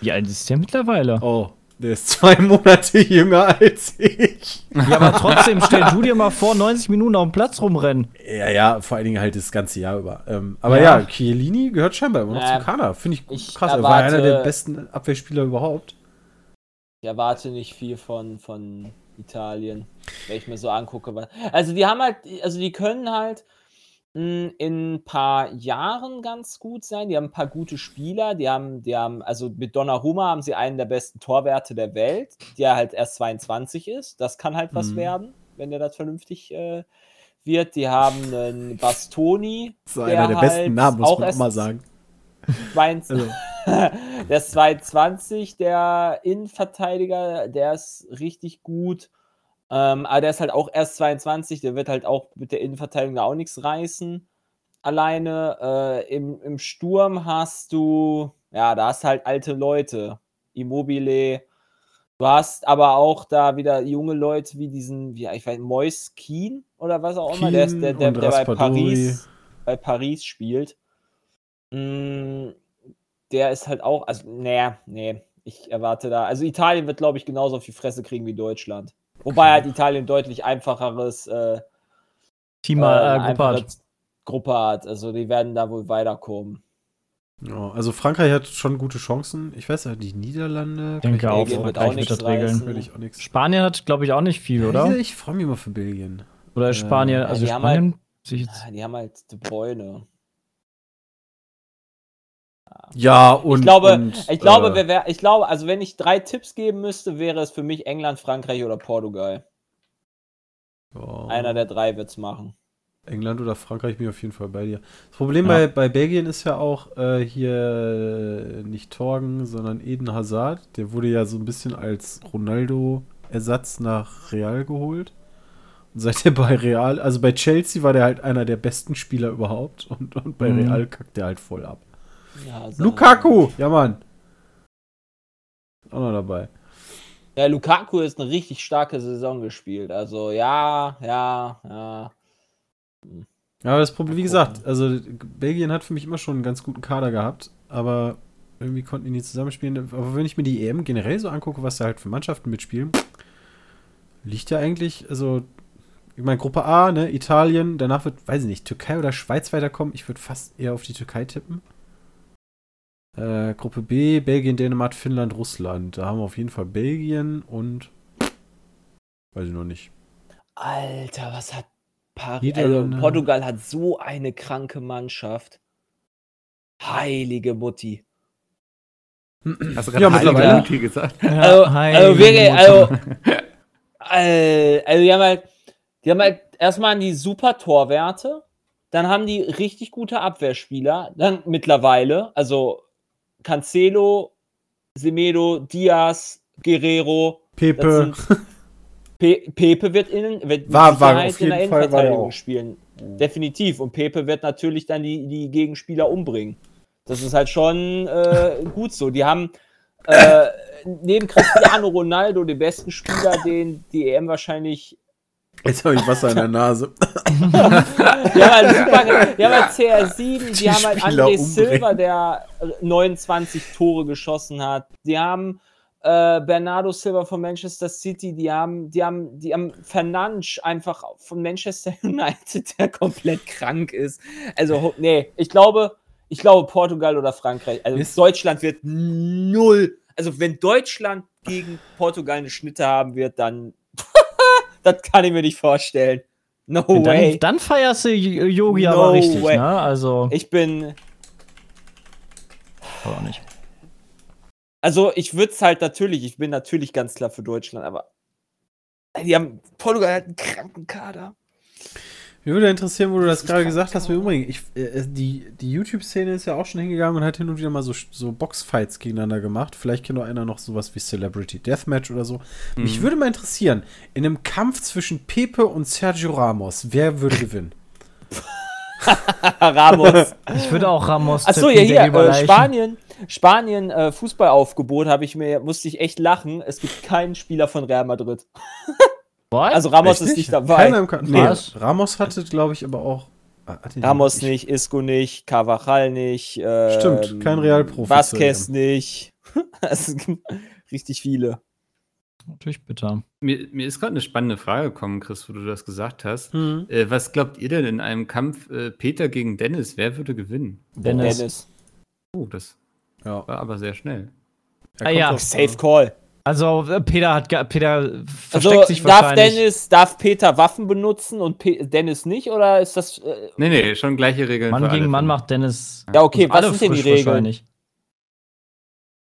Wie alt ist der mittlerweile? Oh, der ist zwei Monate jünger als ich. Ja, aber trotzdem, stell du dir mal vor, 90 Minuten auf dem Platz rumrennen. Ja, ja, vor allen Dingen halt das ganze Jahr über. Ähm, aber ja, Ja. Chiellini gehört scheinbar immer noch Ja. zum Kader. Finde ich, Ich krass. Er war einer erwarte- der besten Abwehrspieler überhaupt. Ich erwarte nicht viel von, von Italien, wenn ich mir so angucke. Also die haben halt, also die können halt in ein paar Jahren ganz gut sein. Die haben ein paar gute Spieler. Die haben, die haben, also mit Donnarumma haben sie einen der besten Torwerte der Welt, der halt erst 22 ist. Das kann halt was Mhm. werden, wenn der das vernünftig äh, wird. Die haben einen Bastoni. Das ist einer der besten halt Namen, muss auch man auch mal sagen. 22, Also, der ist 220, der Innenverteidiger, der ist richtig gut. Ähm, aber der ist halt auch erst 22, der wird halt auch mit der Innenverteidigung da auch nichts reißen. Alleine äh, im, im Sturm hast du, ja, da hast halt alte Leute. Immobile. Du hast aber auch da wieder junge Leute wie diesen, wie, ich weiß, Mois Keen oder was auch immer, der, ist, der, der, der bei. Paris, bei Paris spielt. Mm, der ist halt auch, also, nee, nee, ich erwarte da, also Italien wird, glaube ich, genauso auf die Fresse kriegen wie Deutschland. Wobei halt Italien deutlich einfacheres äh, Team äh, äh, eine Gruppe hat. Gruppe hat. Also die werden da wohl weiterkommen. ja, also Frankreich hat schon gute Chancen. Ich weiß ja, die Niederlande. Denke auch, Frankreich auch wird nichts das regeln. Spanien hat, glaube ich, auch nicht viel, oder? Ich freue mich immer für Belgien. Oder Spanien, Ja, also die haben Spanien sich jetzt. Ah, Die haben halt De Bruyne. Ja, und. ich glaube, und, ich glaube, äh, wer ich glaube, also wenn ich drei Tipps geben müsste, wäre es für mich England, Frankreich oder Portugal. ja, Einer der drei wird's machen. England oder Frankreich bin ich auf jeden Fall bei dir. Das Problem Ja. bei, bei Belgien ist ja auch äh, hier äh, nicht Torgen, sondern Eden Hazard. Der wurde ja so ein bisschen als Ronaldo-Ersatz nach Real geholt. Und seit er bei Real, also bei Chelsea war der halt einer der besten Spieler überhaupt und, und bei Mhm. Real kackt der halt voll ab. Ja, so- Lukaku! Ja, Mann. Auch noch dabei. Ja, Lukaku ist eine richtig starke Saison gespielt. Also ja, ja, ja. Ja, aber das Problem, wie gesagt, also Belgien hat für mich immer schon einen ganz guten Kader gehabt, aber irgendwie konnten die nie zusammenspielen. Aber wenn ich mir die EM generell so angucke, was da halt für Mannschaften mitspielen, liegt ja eigentlich, also, ich meine, Gruppe A, ne, Italien, danach wird, weiß ich nicht, Türkei oder Schweiz weiterkommen. Ich würde fast eher auf die Türkei tippen. Äh, Gruppe B, Belgien, Dänemark, Finnland, Russland. Da haben wir auf jeden Fall Belgien und weiß ich noch nicht. Alter, was hat Paris? Also, Portugal hat so eine kranke Mannschaft. Heilige Mutti. Hast du Ja, gerade mittlerweile. Heilige Mutti gesagt? Also, heilige also wirklich, also, also die haben halt, die haben halt erstmal die super Torwerte, dann haben die richtig gute Abwehrspieler, dann mittlerweile, also Cancelo, Semedo, Diaz, Guerrero, Pepe. Pe Pepe wird, innen, wird War- war in der jeden Fall, war er Innenverteidigung spielen. Definitiv. Und Pepe wird natürlich dann die, die Gegenspieler umbringen. Das ist halt schon äh, gut so. Die haben äh, neben Cristiano Ronaldo den besten Spieler, den die EM wahrscheinlich. Jetzt habe ich Wasser in der Nase. Die haben halt, super, die haben halt CR7, die, Die haben halt Spieler André umbringen. Silva, der 29 Tore geschossen hat. Die haben äh, Bernardo Silva von Manchester City, die haben, die haben, die haben Fernandes einfach von Manchester United, der komplett krank ist. Also, nee, ich glaube, ich glaube Portugal oder Frankreich. Also Ist- Deutschland wird null. Also wenn Deutschland gegen Portugal eine Schnitte haben wird, dann das kann ich mir nicht vorstellen. No dann, way. dann feierst du Yogi No aber richtig, way. ne? Also, Ich bin. aber auch nicht. Also, ich würde es halt natürlich, ich bin natürlich ganz klar für Deutschland, aber. Die haben. Portugal hat einen kranken Kader. Mich würde interessieren, wo du das gerade gesagt hast. Im Übrigen, ich, äh, die, die YouTube-Szene ist ja auch schon hingegangen und hat hin und wieder mal so, so Boxfights gegeneinander gemacht. Vielleicht kennt auch einer noch sowas wie Celebrity Deathmatch oder so. Mich würde mal interessieren, in einem Kampf zwischen Pepe und Sergio Ramos, wer würde gewinnen? Ramos. Ich würde auch Ramos Achso, ja, hier, äh. Spanien. Spanien äh, Fußballaufgebot habe ich mir, musste ich echt lachen. Es gibt keinen Spieler von Real Madrid. What? Also Ramos Echt ist nicht dabei. Keiner im Ka nee, Was? Ramos hatte, glaube ich, aber auch. den Ramos ich- nicht, Isco nicht, Carvajal nicht. Ähm, Stimmt, kein Realprofi Vasquez nicht. es gibt richtig viele. Natürlich bitter. Mir, mir ist gerade eine spannende Frage gekommen, Chris, wo du das gesagt hast. Hm. Äh, was glaubt ihr denn in einem Kampf äh, Peter gegen Dennis? Wer würde gewinnen? Dennis. Dennis. Oh, das Ja. war aber sehr schnell. Er Ah, ja. Safe Call. Also, äh, Peter hat ge- Peter versteckt Also sich darf wahrscheinlich. Dennis, darf Peter Waffen benutzen und Pe Dennis nicht? Oder ist das. Äh, Nee, nee, schon gleiche Regeln. Mann für gegen alle Mann macht Dennis. ja, okay, was sind denn die Regeln?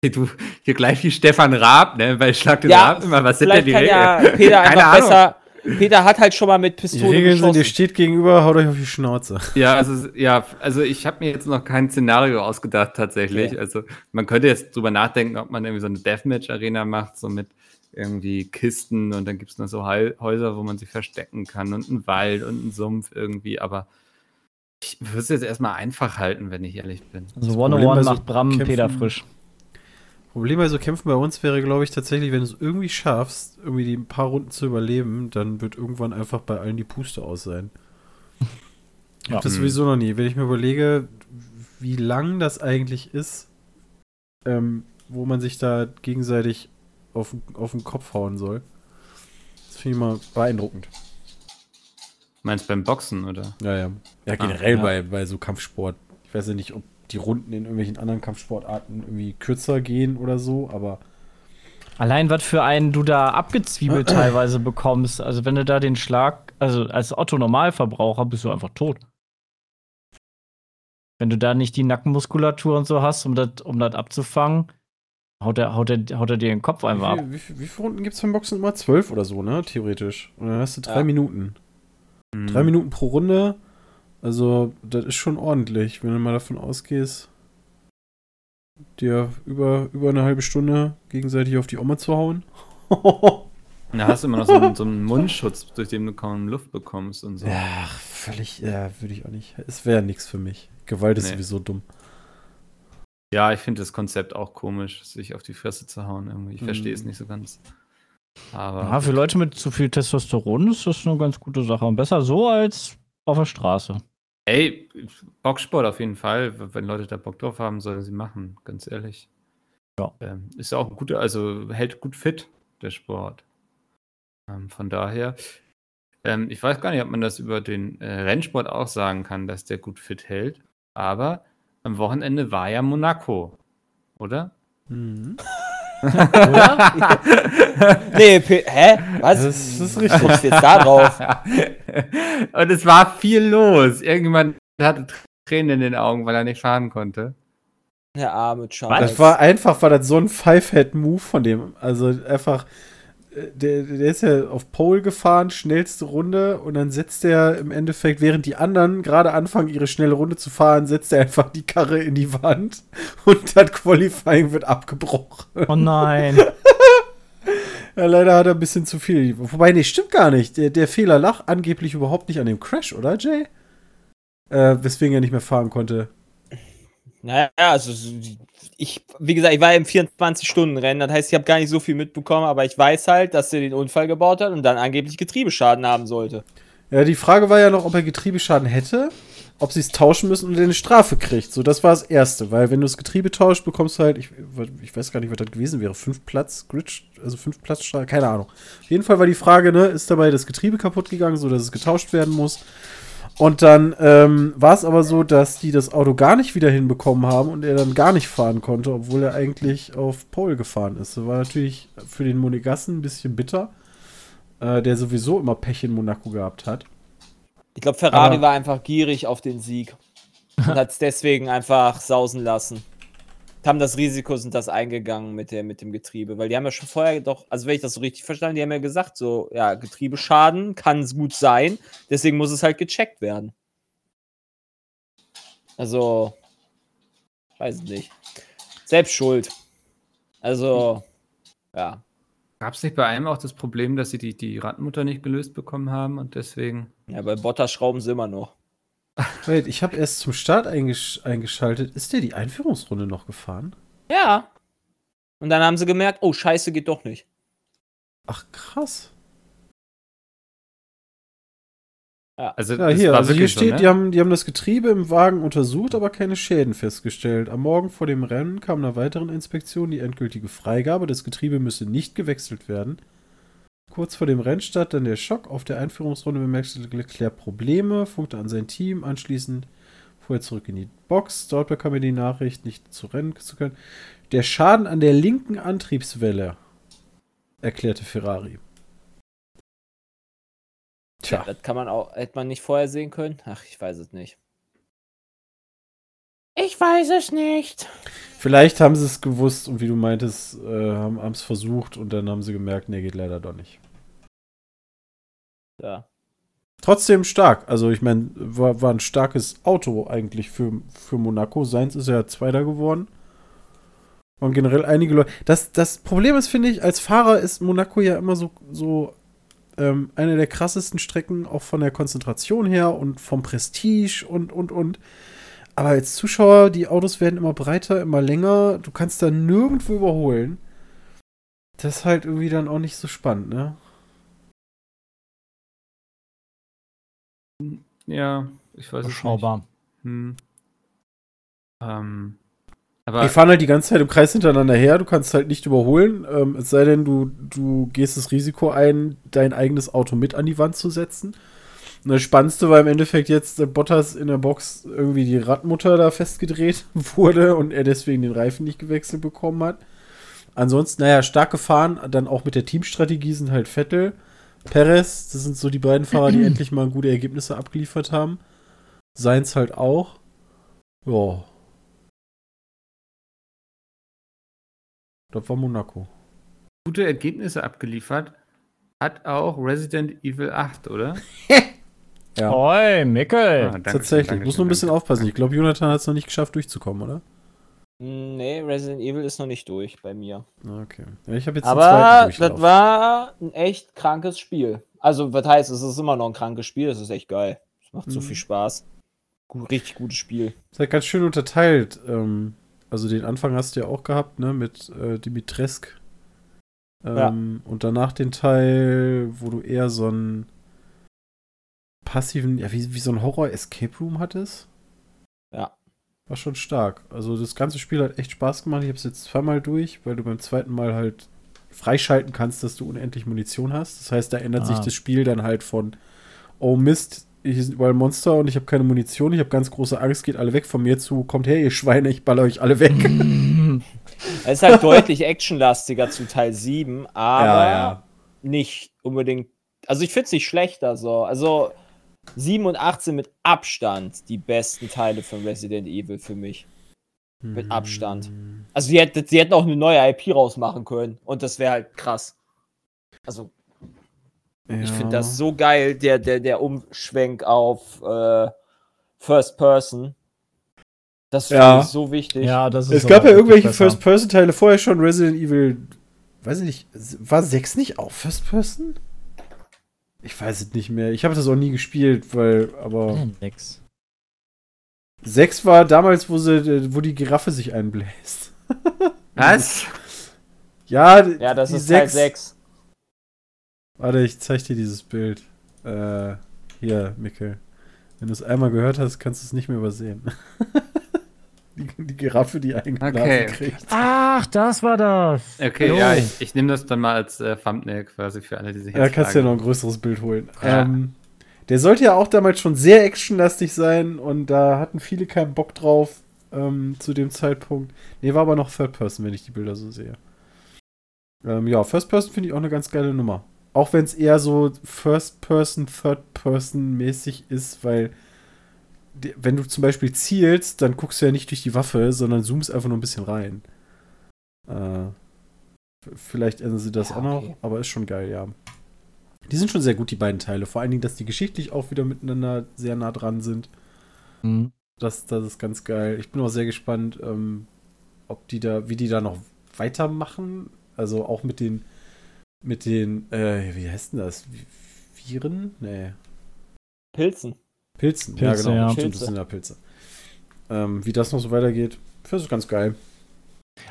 Du, hier gleich wie Stefan Raab, ne? Bei Schlag den Ja, Raab immer, was sind denn die kann Regeln? ja Peter Keine einfach Ahnung. besser. Peter hat halt schon mal mit Die Pistole Regeln sind, ihr geschossen. steht gegenüber, haut euch auf die Schnauze. Ja, also, ja, also ich habe mir jetzt noch kein Szenario ausgedacht tatsächlich. Okay. Also man könnte jetzt drüber nachdenken, ob man irgendwie so eine Deathmatch-Arena macht, so mit irgendwie Kisten und dann gibt es noch so Häuser, wo man sich verstecken kann und einen Wald und einen Sumpf irgendwie, aber ich würde es jetzt erstmal einfach halten, wenn ich ehrlich bin. Also Das One Problem on bei One so macht Bram Kämpfen- Peter frisch. Problem bei so Kämpfen bei uns wäre, glaube ich, tatsächlich, wenn du es irgendwie schaffst, irgendwie die ein paar Runden zu überleben, dann wird irgendwann einfach bei allen die Puste aus sein. Ich Ja. hab das sowieso noch nie. Wenn ich mir überlege, wie lang das eigentlich ist, ähm, wo man sich da gegenseitig auf, den- auf den Kopf hauen soll. Das finde ich mal beeindruckend. Meinst beim Boxen, oder? Ja, ja. Ja, generell ja. Bei, bei so Kampfsport. Ich weiß ja nicht, ob die Runden in irgendwelchen anderen Kampfsportarten irgendwie kürzer gehen oder so, aber Allein was für einen du da abgezwiebelt teilweise bekommst. Also wenn du da den Schlag, also als Otto Normalverbraucher bist du einfach tot. Wenn du da nicht die Nackenmuskulatur und so hast, um das um das abzufangen, haut er, haut, er, haut er dir den Kopf einfach Wie, ab. wie, wie viele Runden gibt es beim Boxen immer? Zwölf oder so, ne? Theoretisch. Und dann hast du drei Ja. Minuten. Hm. Drei Minuten pro Runde. Also, das ist schon ordentlich, wenn du mal davon ausgehst, dir über, über eine halbe Stunde gegenseitig auf die Oma zu hauen. Da hast du immer noch so einen, so einen Mundschutz, durch den du kaum Luft bekommst und so. ja, völlig, ja, würde ich auch nicht. Es wäre nichts für mich. Gewalt ist Nee. sowieso dumm. Ja, ich finde das Konzept auch komisch, sich auf die Fresse zu hauen irgendwie. Ich verstehe es Mhm. nicht so ganz. Aber Ja, für Leute mit zu viel Testosteron ist das eine ganz gute Sache. Und besser so als auf der Straße. Ey, Boxsport auf jeden Fall. Wenn Leute da Bock drauf haben, sollen sie machen, ganz ehrlich. Ja. Ähm, ist ja auch ein guter, also hält gut fit, der Sport. Ähm, von daher, ähm, ich weiß gar nicht, ob man das über den äh, Rennsport auch sagen kann, dass der gut fit hält. Aber am Wochenende war ja Monaco, oder? Mhm. Oder? Nee, Pe hä? Was? Das ist richtig. kommst du jetzt da drauf? Und es war viel los. Irgendjemand hatte Tränen in den Augen, weil er nicht fahren konnte. Der arme Charles. Das war einfach, war das so ein Five-Head-Move von dem. Also einfach, der, der ist ja auf Pole gefahren, schnellste Runde und dann setzt er im Endeffekt, während die anderen gerade anfangen, ihre schnelle Runde zu fahren, setzt er einfach die Karre in die Wand und das Qualifying wird abgebrochen. Oh nein. Ja, leider hat er ein bisschen zu viel. Wobei, nee, stimmt gar nicht. Der, der Fehler lag angeblich überhaupt nicht an dem Crash, oder, Jay? Äh, weswegen er nicht mehr fahren konnte. Naja, also ich, wie gesagt, ich war im 24-Stunden-Rennen, das heißt, ich habe gar nicht so viel mitbekommen, aber ich weiß halt, dass er den Unfall gebaut hat und dann angeblich Getriebeschaden haben sollte. Ja, die Frage war ja noch, ob er Getriebeschaden hätte, ob sie es tauschen müssen und er eine Strafe kriegt. So, das war das Erste, weil wenn du das Getriebe tauscht, bekommst du halt, ich, ich weiß gar nicht, was das gewesen wäre, fünf Platz, Grid, also fünf Platz keine Ahnung. Auf jeden Fall war die Frage, ne, ist dabei das Getriebe kaputt gegangen, so dass es getauscht werden muss. Und dann ähm, war es aber so, dass die das Auto gar nicht wieder hinbekommen haben und er dann gar nicht fahren konnte, obwohl er eigentlich auf Pole gefahren ist. Das war natürlich für den Monegassen ein bisschen bitter, äh, der sowieso immer Pech in Monaco gehabt hat. Ich glaube, Ferrari Aber- war einfach gierig auf den Sieg und hat es deswegen einfach sausen lassen. Haben das Risiko, sind das eingegangen mit, der, mit dem Getriebe, weil die haben ja schon vorher doch, also wenn ich das so richtig verstanden, die haben ja gesagt, so, ja, Getriebeschaden kann es gut sein, deswegen muss es halt gecheckt werden. Also, weiß nicht. Selbst schuld. Also, ja. Gab es nicht bei einem auch das Problem, dass sie die, die Radmutter nicht gelöst bekommen haben und deswegen. Ja, bei Bottas schrauben sie immer noch. Wait, ich habe erst zum Start eingesch eingeschaltet. Ist der die Einführungsrunde noch gefahren? Ja. Und dann haben sie gemerkt, oh, scheiße, geht doch nicht. Ach, krass. Also, Ja, hier, also hier wirklich so, steht, ne? die, haben, die haben das Getriebe im Wagen untersucht, aber keine Schäden festgestellt. Am Morgen vor dem Rennen kam nach weiteren Inspektionen die endgültige Freigabe. Das Getriebe müsse nicht gewechselt werden. Kurz vor dem Rennstart dann der Schock. Auf der Einführungsrunde bemerkte Leclerc Probleme, funkte an sein Team. Anschließend fuhr er zurück in die Box. Dort bekam er die Nachricht, nicht zu rennen zu können. Der Schaden an der linken Antriebswelle, erklärte Ferrari. Tja. Das kann man auch, hätte man nicht vorher sehen können? Ach, ich weiß es nicht. Ich weiß es nicht. Vielleicht haben sie es gewusst und wie du meintest, äh, haben es versucht und dann haben sie gemerkt, nee, geht leider doch nicht. Ja. Trotzdem stark. Also ich meine, war, war ein starkes Auto eigentlich für, für Monaco. Seins ist ja Zweiter geworden. Und generell einige Leute. Das, das Problem ist, finde ich, als Fahrer ist Monaco ja immer so, so ähm, eine der krassesten Strecken, auch von der Konzentration her und vom Prestige und, und, und. Aber als Zuschauer, die Autos werden immer breiter, immer länger. Du kannst da nirgendwo überholen. Das ist halt irgendwie dann auch nicht so spannend, ne? Ja, ich weiß es nicht. Hm. Ähm, aber Die fahren halt die ganze Zeit im Kreis hintereinander her, du kannst halt nicht überholen, ähm, es sei denn, du, du gehst das Risiko ein, dein eigenes Auto mit an die Wand zu setzen. Und das Spannendste war im Endeffekt jetzt, der Bottas in der Box irgendwie die Radmutter da festgedreht wurde und er deswegen den Reifen nicht gewechselt bekommen hat. Ansonsten, naja, stark gefahren, dann auch mit der Teamstrategie sind halt Vettel, Perez, das sind so die beiden Fahrer, die endlich mal gute Ergebnisse abgeliefert haben. Seins halt auch. Ja. Das war Monaco. gute Ergebnisse abgeliefert hat auch Resident Evil 8, oder? Ja. Oi, Mickel. Ah, Tatsächlich. schön, danke Muss nur ein bisschen danke. aufpassen. Ich glaube, Jonathan hat es noch nicht geschafft, durchzukommen, oder? Nee, Resident Evil ist noch nicht durch bei mir. Okay. Ja, ich habe jetzt Aber das war ein echt krankes Spiel. Also, was heißt, es ist immer noch ein krankes Spiel, es ist echt geil. Es macht so Mhm. viel Spaß. Gut, richtig gutes Spiel. ist halt ganz schön unterteilt. Ähm, also den Anfang hast du ja auch gehabt, ne, mit äh, Dimitrescu. Ähm, Und danach den Teil, wo du eher so einen passiven, ja, wie, wie so ein Horror-Escape Room hattest. Ja. War schon stark. Also das ganze Spiel hat echt Spaß gemacht. Ich habe es jetzt zweimal durch, weil du beim zweiten Mal halt freischalten kannst, dass du unendlich Munition hast. Das heißt, da ändert sich Ah. das Spiel dann halt von, oh Mist, hier sind überall Monster und ich habe keine Munition, ich habe ganz große Angst, geht alle weg von mir zu, kommt her, ihr Schweine, ich baller euch alle weg. Es ist halt deutlich actionlastiger zu Teil 7, aber Ja, ja. nicht unbedingt. Also, ich finde es nicht schlechter so. Also, 7 und 8 sind mit Abstand die besten Teile von Resident Evil für mich. Mit Abstand. Also, die, hätt, die hätten auch eine neue IP rausmachen können und das wäre halt krass. Also, Ich finde das so geil, der, der, der Umschwenk auf äh, First Person. Das finde Ja. ich so wichtig. Ja, das ist Es gab ja irgendwelche. First-Person-Teile vorher schon, Resident Evil, weiß ich nicht, war 6 nicht auch First-Person? Ich weiß es nicht mehr. Ich habe das auch nie gespielt, weil, aber Ja, nix. 6 war damals, wo sie, wo die Giraffe sich einbläst. Was? Ja, Ja, das die ist Teil sechs- 6. Warte, ich zeig dir dieses Bild. Äh, hier, Mikkel. Wenn du es einmal gehört hast, kannst du es nicht mehr übersehen. die, die Giraffe, die eingeblasen Okay. kriegt. Ach, das war das. Okay, Jo. ja, ich, ich nehme das dann mal als äh, Thumbnail quasi für alle, die sich Ja, jetzt kannst du ja noch ein größeres Bild holen. Ja. Ähm, der sollte ja auch damals schon sehr actionlastig sein und da hatten viele keinen Bock drauf ähm, zu dem Zeitpunkt. Nee, war aber noch Third Person, wenn ich die Bilder so sehe. Ähm, ja, First Person finde ich auch eine ganz geile Nummer. Auch wenn es eher so First-Person, Third-Person-mäßig ist, weil wenn du zum Beispiel zielst, dann guckst du ja nicht durch die Waffe, sondern zoomst einfach nur ein bisschen rein. Äh, vielleicht ändern sie das Ja, auch noch, okay. aber ist schon geil, ja. Die sind schon sehr gut, die beiden Teile. Vor allen Dingen, dass die geschichtlich auch wieder miteinander sehr nah dran sind. Mhm. Das, das ist ganz geil. Ich bin auch sehr gespannt, ähm, ob die da, wie die da noch weitermachen. Also auch mit den, mit den, äh, wie heißt denn das? Vi- Viren? Nee. Pilzen. Pilzen. Pilze, ja, genau. ja. Stimmt, Pilze. das sind ja Pilze. Ähm, wie das noch so weitergeht, das ist ganz geil.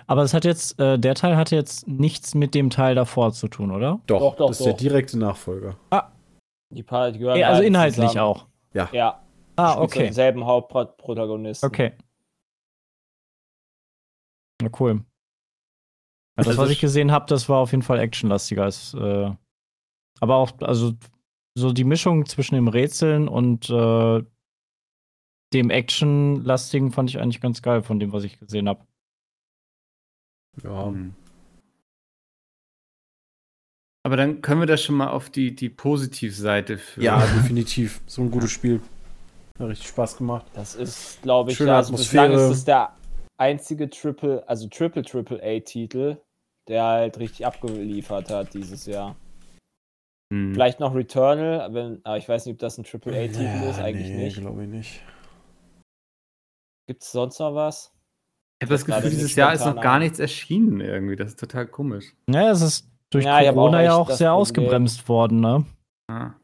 Aber es hat jetzt, äh, der Teil hatte jetzt nichts mit dem Teil davor zu tun, oder? Doch, Doch, doch, das ist der doch. direkte Nachfolger. Die paar die gehören Ja, also halt inhaltlich zusammen. auch. Ja. Ah, spielt okay. Denselben Hauptprotagonisten. Okay. Na cool. Ja, das, Also was ich gesehen habe, das war auf jeden Fall actionlastiger als. Äh, aber auch, also so die Mischung zwischen dem Rätseln und äh, dem Actionlastigen fand ich eigentlich ganz geil von dem, was ich gesehen habe. Ja. Mhm. Aber dann können wir das schon mal auf die, die Positivseite für. Ja, definitiv. So ein gutes Spiel. Hat richtig Spaß gemacht. Das ist, glaube ich, Schöne ja, also bislang ist es der einzige Triple, also Triple Triple A-Titel, der halt richtig abgeliefert hat dieses Jahr. Hm. Vielleicht noch Returnal, wenn, aber ich weiß nicht, ob das ein Triple A-Titel Ja, ist, eigentlich nee, nicht. glaube ich nicht. Gibt es sonst noch was? Ich habe das Gefühl, dieses Jahr ist noch gar nichts erschienen irgendwie. Das ist total komisch. Ja, es ist durch Ja, Corona auch ja auch sehr Problem. ausgebremst worden, ne? Ja.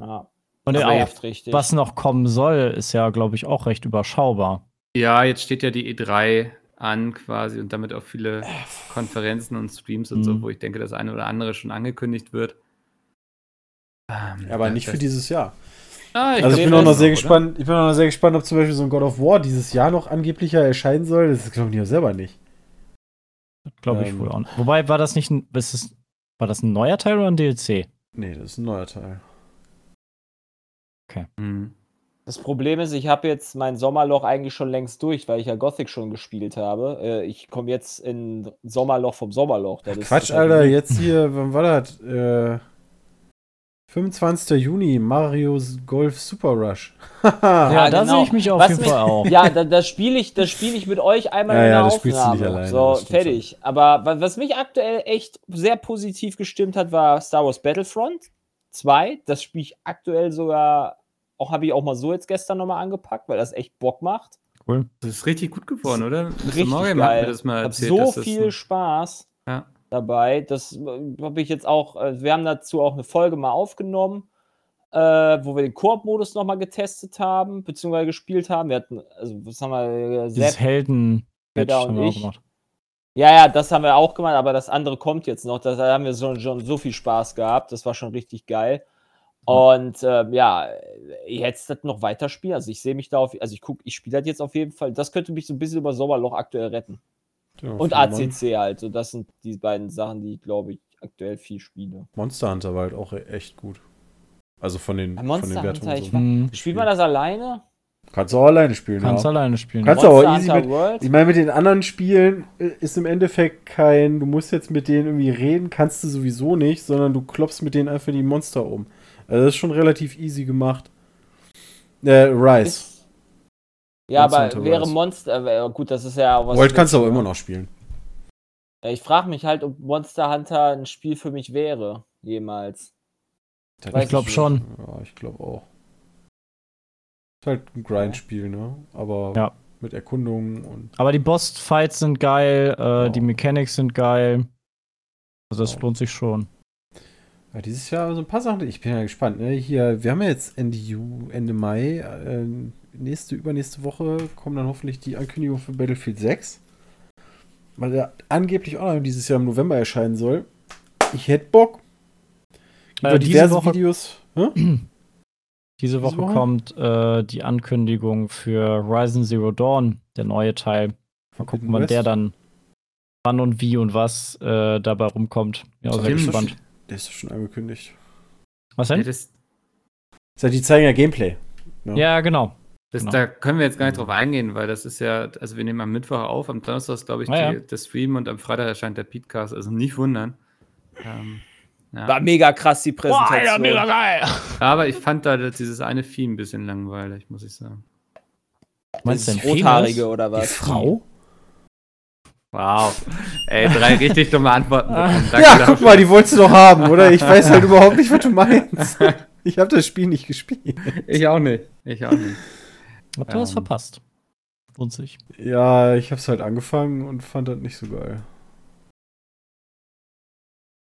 Ja, Und aber auch, was noch kommen soll, ist ja, glaube ich, auch recht überschaubar. ja, jetzt steht ja die E3 an quasi und damit auch viele Konferenzen und Streams und so, Mhm. wo ich denke, das eine oder andere schon angekündigt wird. Ähm, Aber das- nicht für das- dieses Jahr. Ah, Also ich bin auch das noch sehr oder? gespannt. Ich bin auch noch sehr gespannt, ob zum Beispiel so ein God of War dieses Jahr noch angeblicher erscheinen soll. Das glaube ich auch selber nicht. Glaube ich Ähm. wohl auch. nicht. Wobei, war das nicht ein, ist es, war das ein neuer Teil oder ein DLC? Nee, das ist ein neuer Teil. Hm. Das Problem ist, ich habe jetzt mein Sommerloch eigentlich schon längst durch, weil ich ja Gothic schon gespielt habe. Äh, Ich komme jetzt in Sommerloch vom Sommerloch. Das Quatsch, Alter, jetzt hier, wann war das? Äh, 25. Juni, Marios Golf Super Rush. Ja, Ja, da genau. sehe ich mich auf Was jeden Fall auch. Ja, da, das spiele ich, das spiel ich mit euch einmal Ja, in ja, der das spielst du nicht Aufnahme. alleine, so, fertig. Aber wa- was mich aktuell echt sehr positiv gestimmt hat, war Star Wars Battlefront 2. Das spiele ich aktuell sogar, auch habe ich auch mal so jetzt gestern nochmal angepackt, weil das echt Bock macht. Cool. Das ist richtig gut geworden, oder? Richtig Morgan hat geil. mir das mal Ich habe erzählt. so dass das viel Spaß Ja. Dabei. Das habe ich jetzt auch, äh, wir haben dazu auch eine Folge mal aufgenommen, äh, wo wir den Koop-Modus nochmal getestet haben, beziehungsweise gespielt haben. Wir hatten, also was haben wir, äh, Dieses Sepp, Peter und haben wir auch ich. gemacht. Ja, ja, das haben wir auch gemacht, aber das andere kommt jetzt noch. Da haben wir schon, schon so viel Spaß gehabt. Das war schon richtig geil. Und ähm, ja, jetzt das noch weiterspielen. Also ich sehe mich da auf, also ich gucke, ich spiele das jetzt auf jeden Fall. Das könnte mich so ein bisschen über Sommerloch aktuell retten. Ja, Und ACC halt. So, das sind die beiden Sachen, die ich glaube ich aktuell viel spiele. Monster Hunter war halt auch e- echt gut. Also von den, Bei von Monster den Wertungen. Hunter, ich so. Hm. Spielt man das alleine? Kannst du auch alleine spielen, Kannst ja. alleine spielen. Kannst du auch Monster easy Hunter mit, World? Ich meine, mit den anderen Spielen äh, ist im Endeffekt kein, du musst jetzt mit denen irgendwie reden, kannst du sowieso nicht, sondern du klopfst mit denen einfach die Monster um. Also das ist schon relativ easy gemacht. Äh, Rise. Ist, ja, Monster aber Hunter wäre Rise. Monster, äh, gut, das ist ja auch was. World kannst du aber immer noch spielen. Ja, Ich frage mich halt, ob Monster Hunter ein Spiel für mich wäre, jemals. Weiß Ich glaube schon. Ja, ich glaube auch. Ist halt ein Grindspiel, ne? Aber Ja. mit Erkundungen und. Aber die Boss-Fights sind geil, äh, Ja. die Mechanics sind geil. Also das Ja. lohnt sich schon. Ja, dieses Jahr so ein paar Sachen, ich bin ja gespannt. Ne? Hier, wir haben ja jetzt Ende, Ju, Ende Mai, äh, nächste, übernächste Woche kommen dann hoffentlich die Ankündigung für Battlefield 6. Weil der angeblich auch noch dieses Jahr im November erscheinen soll. Ich hätte Bock. Gibt Äh, ja diese diverse Woche- Videos. Hä? Diese Woche, Woche? kommt äh, die Ankündigung für Horizon Zero Dawn, der neue Teil. Mal gucken, wann West? der dann, wann und wie und was äh, dabei rumkommt. Ja, sehr gespannt. Der ist doch schon angekündigt. Was Ja, denn? das, Das heißt, die zeigen ja Gameplay. Ja, genau. Das, Genau. Da können wir jetzt gar nicht drauf eingehen, weil das ist ja, also wir nehmen am Mittwoch auf, am Donnerstag ist, glaube ich, Ah, ja. die, der Stream und am Freitag erscheint der Podcast, also nicht wundern. Ähm, Ja. War mega krass, die Präsentation. geil. Aber ich fand da dieses eine Vieh ein bisschen langweilig, muss ich sagen. Meinst du das denn Rothaarige oder Die was? Frau? Wow. Ey, drei richtig dumme Antworten bekommen. Danke Ja, guck mal, die wolltest du doch haben, oder? Ich weiß halt überhaupt nicht, was du meinst. Ich habe das Spiel nicht gespielt. Ich auch nicht. Ich auch nicht. Habt ihr was Ähm. verpasst? Lohnt sich. Ja, ich habe es halt angefangen und fand das nicht so geil.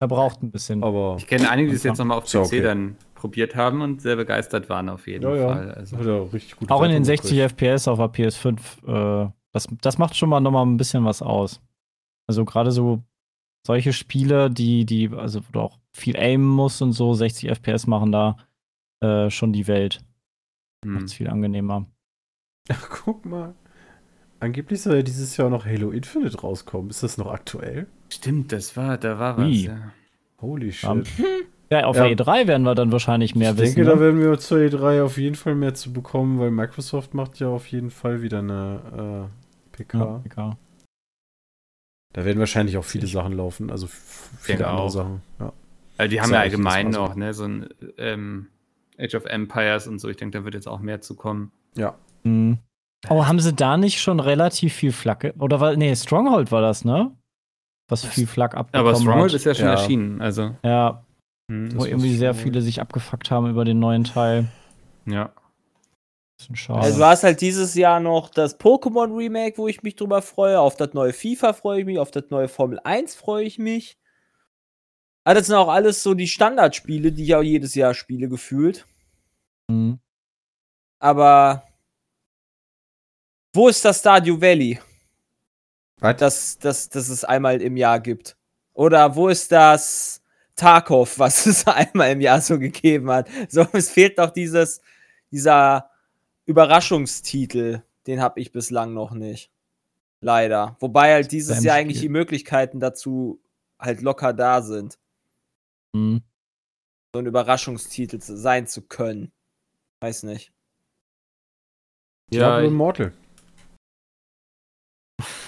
Er braucht ein bisschen. Aber Ich kenne einige, die es jetzt nochmal auf ja PC okay. dann probiert haben und sehr begeistert waren auf jeden ja, ja, Fall. Also, hat er richtig gut Auch in den 60 FPS auf der PS5, äh, das, das macht schon mal nochmal ein bisschen was aus. Also gerade so solche Spiele, die, die, also wo du auch viel aimen musst und so, 60 FPS machen da äh, schon die Welt. hm. Macht's viel angenehmer. Ach, guck mal. Angeblich soll ja dieses Jahr noch Halo Infinite rauskommen. Ist das noch aktuell? Stimmt, das war, da war was. Ja. Holy shit. Um, Ja, auf Ja. der E3 werden wir dann wahrscheinlich mehr ich wissen. denke, da ne? werden wir zur E3 auf jeden Fall mehr zu bekommen, weil Microsoft macht ja auf jeden Fall wieder eine äh, PK. ja, egal. Da werden wahrscheinlich auch viele Sachen laufen, also viele Denke andere auch. Sachen. Ja. Also die haben ja allgemein noch, ne, so ein ähm, Age of Empires und so. Ich denke, da wird jetzt auch mehr zu kommen. ja. Mhm. Oh, haben sie da nicht schon relativ viel Flagge? Oder war, nee, Stronghold war das, ne? Was viel Flak abbekommen Aber Stronghold hat. ist ja schon Ja. erschienen, also. Ja, hm, Das wo war irgendwie sehr viele sich abgefuckt haben über den neuen Teil. ja. Bisschen schade. Also du hast halt dieses Jahr noch das Pokémon Remake, wo ich mich drüber freue. Auf das neue FIFA freue ich mich. Auf das neue Formel 1 freue ich mich. Aber das sind auch alles so die Standardspiele, die ich auch jedes Jahr spiele, gefühlt. Mhm. Aber wo ist das Stardew Valley, Was? das, das, das es einmal im Jahr gibt? Oder wo ist das Tarkov, was es einmal im Jahr so gegeben hat? So, es fehlt doch dieses, dieser Überraschungstitel. Den habe ich bislang noch nicht. Leider. Wobei halt dieses Beim Jahr eigentlich die Möglichkeiten dazu halt locker da sind, Mhm. so ein Überraschungstitel zu, sein zu können. Weiß nicht. Ja, ich, Immortal.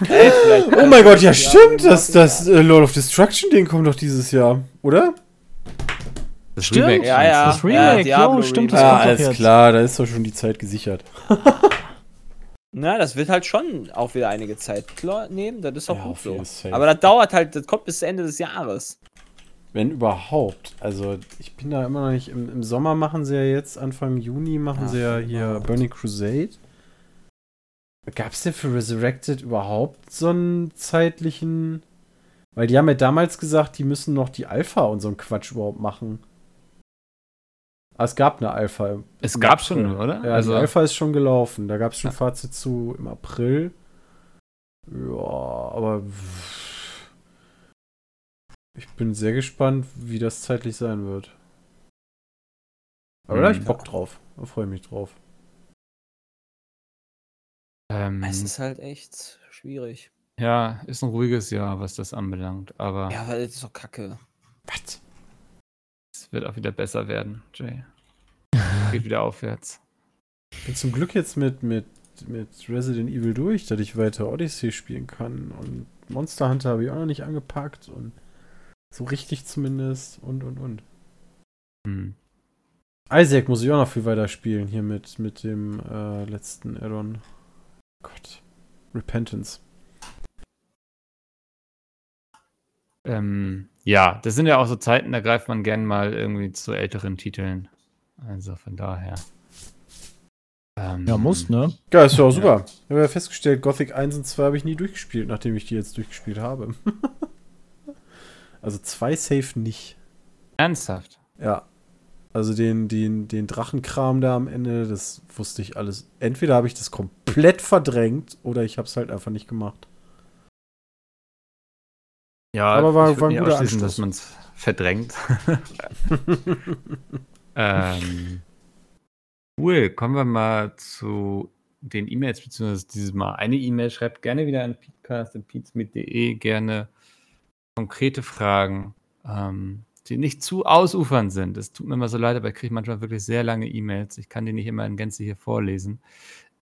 Ey, vielleicht- Oh mein Gott, ja Ja, stimmt, das, das äh, Lord of Destruction Ding kommt doch dieses Jahr, oder? das Stimmt. Remake. Ja, ja. Das Remake, Diablo jo, stimmt, das doch alles jetzt. klar, da ist doch schon die Zeit gesichert. Na, das wird halt schon auch wieder einige Zeit klar nehmen. Das ist auch Ja, gut so. Aber das dauert halt, das kommt bis Ende des Jahres. Wenn überhaupt. Also, ich bin da immer noch nicht. Im, im Sommer machen sie ja jetzt, Anfang Juni machen Ja, sie ja hier. Burning Crusade. Gab es denn für Resurrected überhaupt so einen zeitlichen. Weil die haben ja damals gesagt, die müssen noch die Alpha und so einen Quatsch überhaupt machen. Ah, es gab eine Alpha. Es gab schon, oder? Ja, also, die Alpha ist schon gelaufen. Da gab es schon Ja. Fazit zu im April. Ja, aber ich bin sehr gespannt, wie das zeitlich sein wird. Aber da hab ich. Bock drauf. Da freue ich mich drauf. Ähm, Es ist halt echt schwierig. ja, ist ein ruhiges Jahr, was das anbelangt. Aber Ja, weil das ist doch kacke. Was? es wird auch wieder besser werden, Jay. Geht wieder aufwärts. Ich bin zum Glück jetzt mit, mit, mit Resident Evil durch, dass ich weiter Odyssey spielen kann. Und Monster Hunter habe ich auch noch nicht angepackt. Und so richtig zumindest. Und, und, und. Hm. Isaac muss ich auch noch viel weiter spielen hier mit, mit dem äh, letzten Addon. Gott. Repentance. Ähm, ja, das sind ja auch so Zeiten, da greift man gern mal irgendwie zu älteren Titeln. Also von daher. Ähm, Ja, muss, ne? Ja, ist ja auch super. Ich habe ja festgestellt, Gothic 1 und 2 habe ich nie durchgespielt, nachdem ich die jetzt durchgespielt habe. also 2 safe nicht. Ernsthaft. Ja. Also den, den, den Drachenkram da am Ende, das wusste ich alles. Entweder habe ich das komplett verdrängt oder ich habe es halt einfach nicht gemacht. Ja, Aber war- war ein guter Anstoß. dass man es verdrängt. ähm, cool, kommen wir mal zu den E-Mails, beziehungsweise dieses Mal eine E-Mail. Schreibt gerne wieder an peatcast.peatsmit.de gerne konkrete Fragen, ähm, die nicht zu ausufernd sind. Es tut mir immer so leid, aber ich kriege manchmal wirklich sehr lange E-Mails. Ich kann die nicht immer in Gänze hier vorlesen.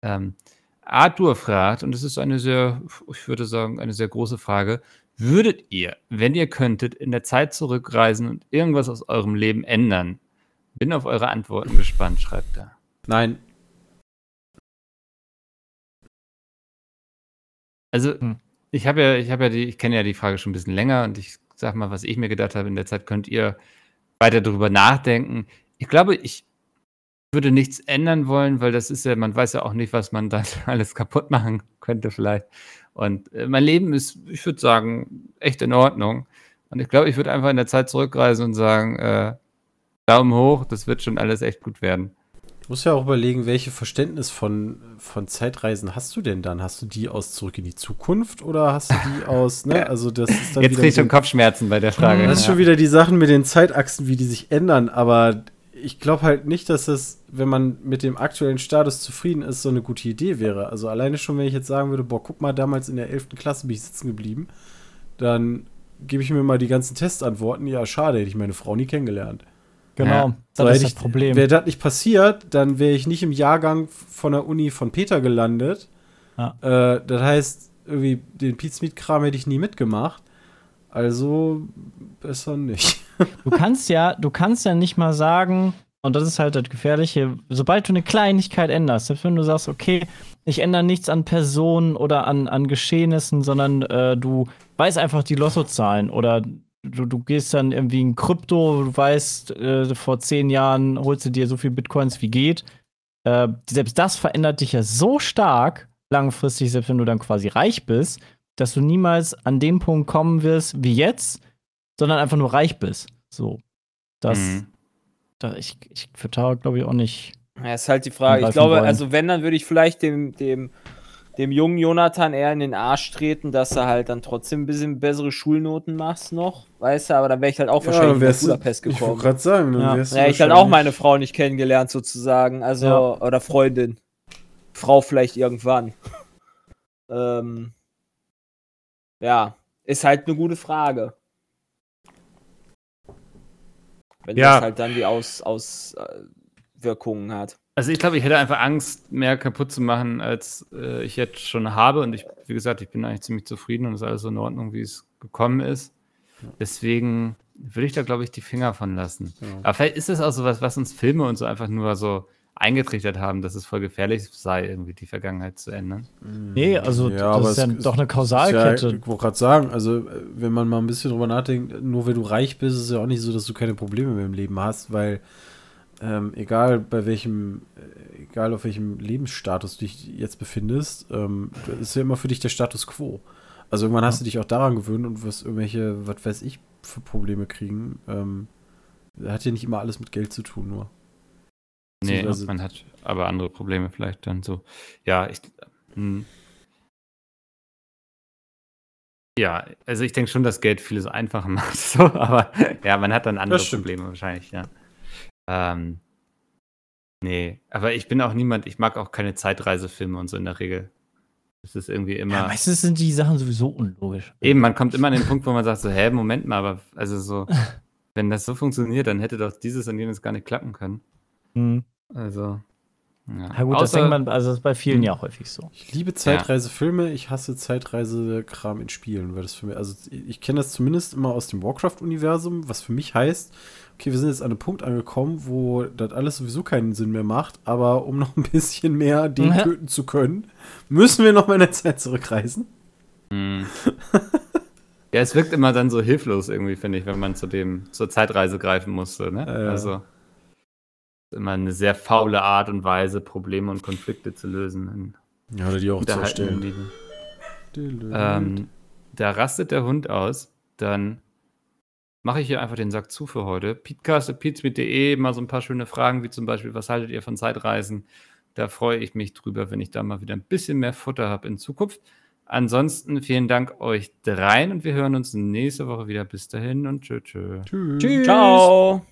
Ähm, Arthur fragt, und es ist eine sehr, ich würde sagen, eine sehr große Frage, Würdet ihr, wenn ihr könntet, in der Zeit zurückreisen und irgendwas aus eurem Leben ändern? Bin auf eure Antworten gespannt, schreibt er. Nein. Also, Hm. ich habe ja, ich habe ja die, ich kenne ja die Frage schon ein bisschen länger und ich sag mal, was ich mir gedacht habe, in der Zeit könnt ihr weiter darüber nachdenken. Ich glaube, ich würde nichts ändern wollen, weil das ist ja, man weiß ja auch nicht, was man dann alles kaputt machen könnte, vielleicht. Und äh, mein Leben ist, ich würde sagen, echt in Ordnung. Und ich glaube, ich würde einfach in der Zeit zurückreisen und sagen, äh, Daumen hoch, das wird schon alles echt gut werden. Du musst ja auch überlegen, welche Verständnis von, von Zeitreisen hast du denn dann? Hast du die aus Zurück in die Zukunft oder hast du die aus, ne? Also das ist dann Jetzt kriege ich schon Kopfschmerzen bei der Frage. Das ist schon wieder die Sachen mit den Zeitachsen, wie die sich ändern, aber ich glaube halt nicht, dass das, wenn man mit dem aktuellen Status zufrieden ist, so eine gute Idee wäre. Also alleine schon, wenn ich jetzt sagen würde, boah, guck mal, damals in der 11. Klasse bin ich sitzen geblieben, dann gebe ich mir mal die ganzen Testantworten. Ja, schade, hätte ich meine Frau nie kennengelernt. Genau, Ja. So, das ist hätte das ich- Problem. Wäre das nicht passiert, dann wäre ich nicht im Jahrgang von der Uni von Peter gelandet. Ja. Äh, das heißt, irgendwie den Pizmeet-Kram hätte ich nie mitgemacht. Also besser nicht. Du kannst ja, du kannst ja nicht mal sagen, und das ist halt das Gefährliche, sobald du eine Kleinigkeit änderst, selbst wenn du sagst, okay, ich ändere nichts an Personen oder an, an Geschehnissen, sondern äh, du weißt einfach die Lottozahlen oder du, du gehst dann irgendwie in Krypto, du weißt, äh, vor zehn Jahren holst du dir so viel Bitcoins wie geht. Äh, selbst das verändert dich ja so stark langfristig, selbst wenn du dann quasi reich bist, dass du niemals an den Punkt kommen wirst wie jetzt, sondern einfach nur reich bist. So. Das, Mhm. da, ich, ich vertraue, glaube ich, auch nicht. Ja, ist halt die Frage. Ich glaube, wollen. also wenn, dann würde ich vielleicht dem, dem, dem jungen Jonathan eher in den Arsch treten, dass er halt dann trotzdem ein bisschen bessere Schulnoten machst noch, weißt du, aber dann wäre ich halt auch wahrscheinlich nach Budapest ich wollte gekommen. gerade sagen, dann Ja. wärst du Ja, ich halt auch meine Frau nicht kennengelernt sozusagen, also, Ja. oder Freundin. Frau vielleicht irgendwann. ähm, ja, ist halt eine gute Frage. Wenn Ja. das halt dann die Aus, Auswirkungen hat. Also ich glaube, ich hätte einfach Angst, mehr kaputt zu machen, als äh, ich jetzt schon habe. Und ich, wie gesagt, ich bin eigentlich ziemlich zufrieden und es ist alles so in Ordnung, wie es gekommen ist. Deswegen würde ich da, glaube ich, die Finger von lassen. Ja. Aber vielleicht ist das auch so was, was uns Filme und so einfach nur so eingetrichtert haben, dass es voll gefährlich sei, irgendwie die Vergangenheit zu ändern. Nee, also Ja, das aber ist ja doch eine Ja, Kausalkette. ich wollte gerade sagen, also äh, wenn man mal ein bisschen drüber nachdenkt, nur wenn du reich bist, ist es ja auch nicht so, dass du keine Probleme mehr im Leben hast, weil ähm, egal bei welchem, äh, egal auf welchem Lebensstatus du dich jetzt befindest, ähm, ist ja immer für dich der Status quo. Also irgendwann hast du dich auch daran gewöhnt und wirst irgendwelche, was weiß ich, für Probleme kriegen. Ähm, hat ja nicht immer alles mit Geld zu tun, nur. Nee, man hat aber andere Probleme vielleicht dann so. Ja, ich. Hm. Ja, also ich denke schon, dass Geld vieles einfacher macht. So, aber ja, man hat dann andere. Probleme wahrscheinlich, ja. Ähm, nee, aber ich bin auch niemand, ich mag auch keine Zeitreisefilme und so in der Regel. Es ist irgendwie immer. Ja, meistens sind die Sachen sowieso unlogisch. Eben, man kommt immer an den Punkt, wo man sagt so, hä, Moment mal, aber also so, wenn das so funktioniert, dann hätte doch dieses und jenes gar nicht klappen können. Hm. Also, ja. Ja, gut, das Außer- denkt man, also das ist bei vielen Hm. ja häufig so. Ich liebe Zeitreisefilme, ich hasse Zeitreisekram in Spielen, weil das für mich, also ich kenne das zumindest immer aus dem Warcraft-Universum, was für mich heißt, okay, wir sind jetzt an einem Punkt angekommen, wo das alles sowieso keinen Sinn mehr macht, aber um noch ein bisschen mehr den Ja. töten zu können, müssen wir noch mal in der Zeit zurückreisen. Hm. ja, es wirkt immer dann so hilflos irgendwie, finde ich, wenn man zu dem, zur Zeitreise greifen musste, ne? Ja. Also, ist immer eine sehr faule Art und Weise, Probleme und Konflikte zu lösen. In Ja, oder die auch zu. Lieben. Ähm, da rastet der Hund aus, dann mache ich hier einfach den Sack zu für heute. Peatcast.peats.de, mal so ein paar schöne Fragen, wie zum Beispiel, was haltet ihr von Zeitreisen? Da freue ich mich drüber, wenn ich da mal wieder ein bisschen mehr Futter habe in Zukunft. Ansonsten vielen Dank euch dreien und wir hören uns nächste Woche wieder. Bis dahin und tschö, tschö. Tschüss. Tschüss. Ciao.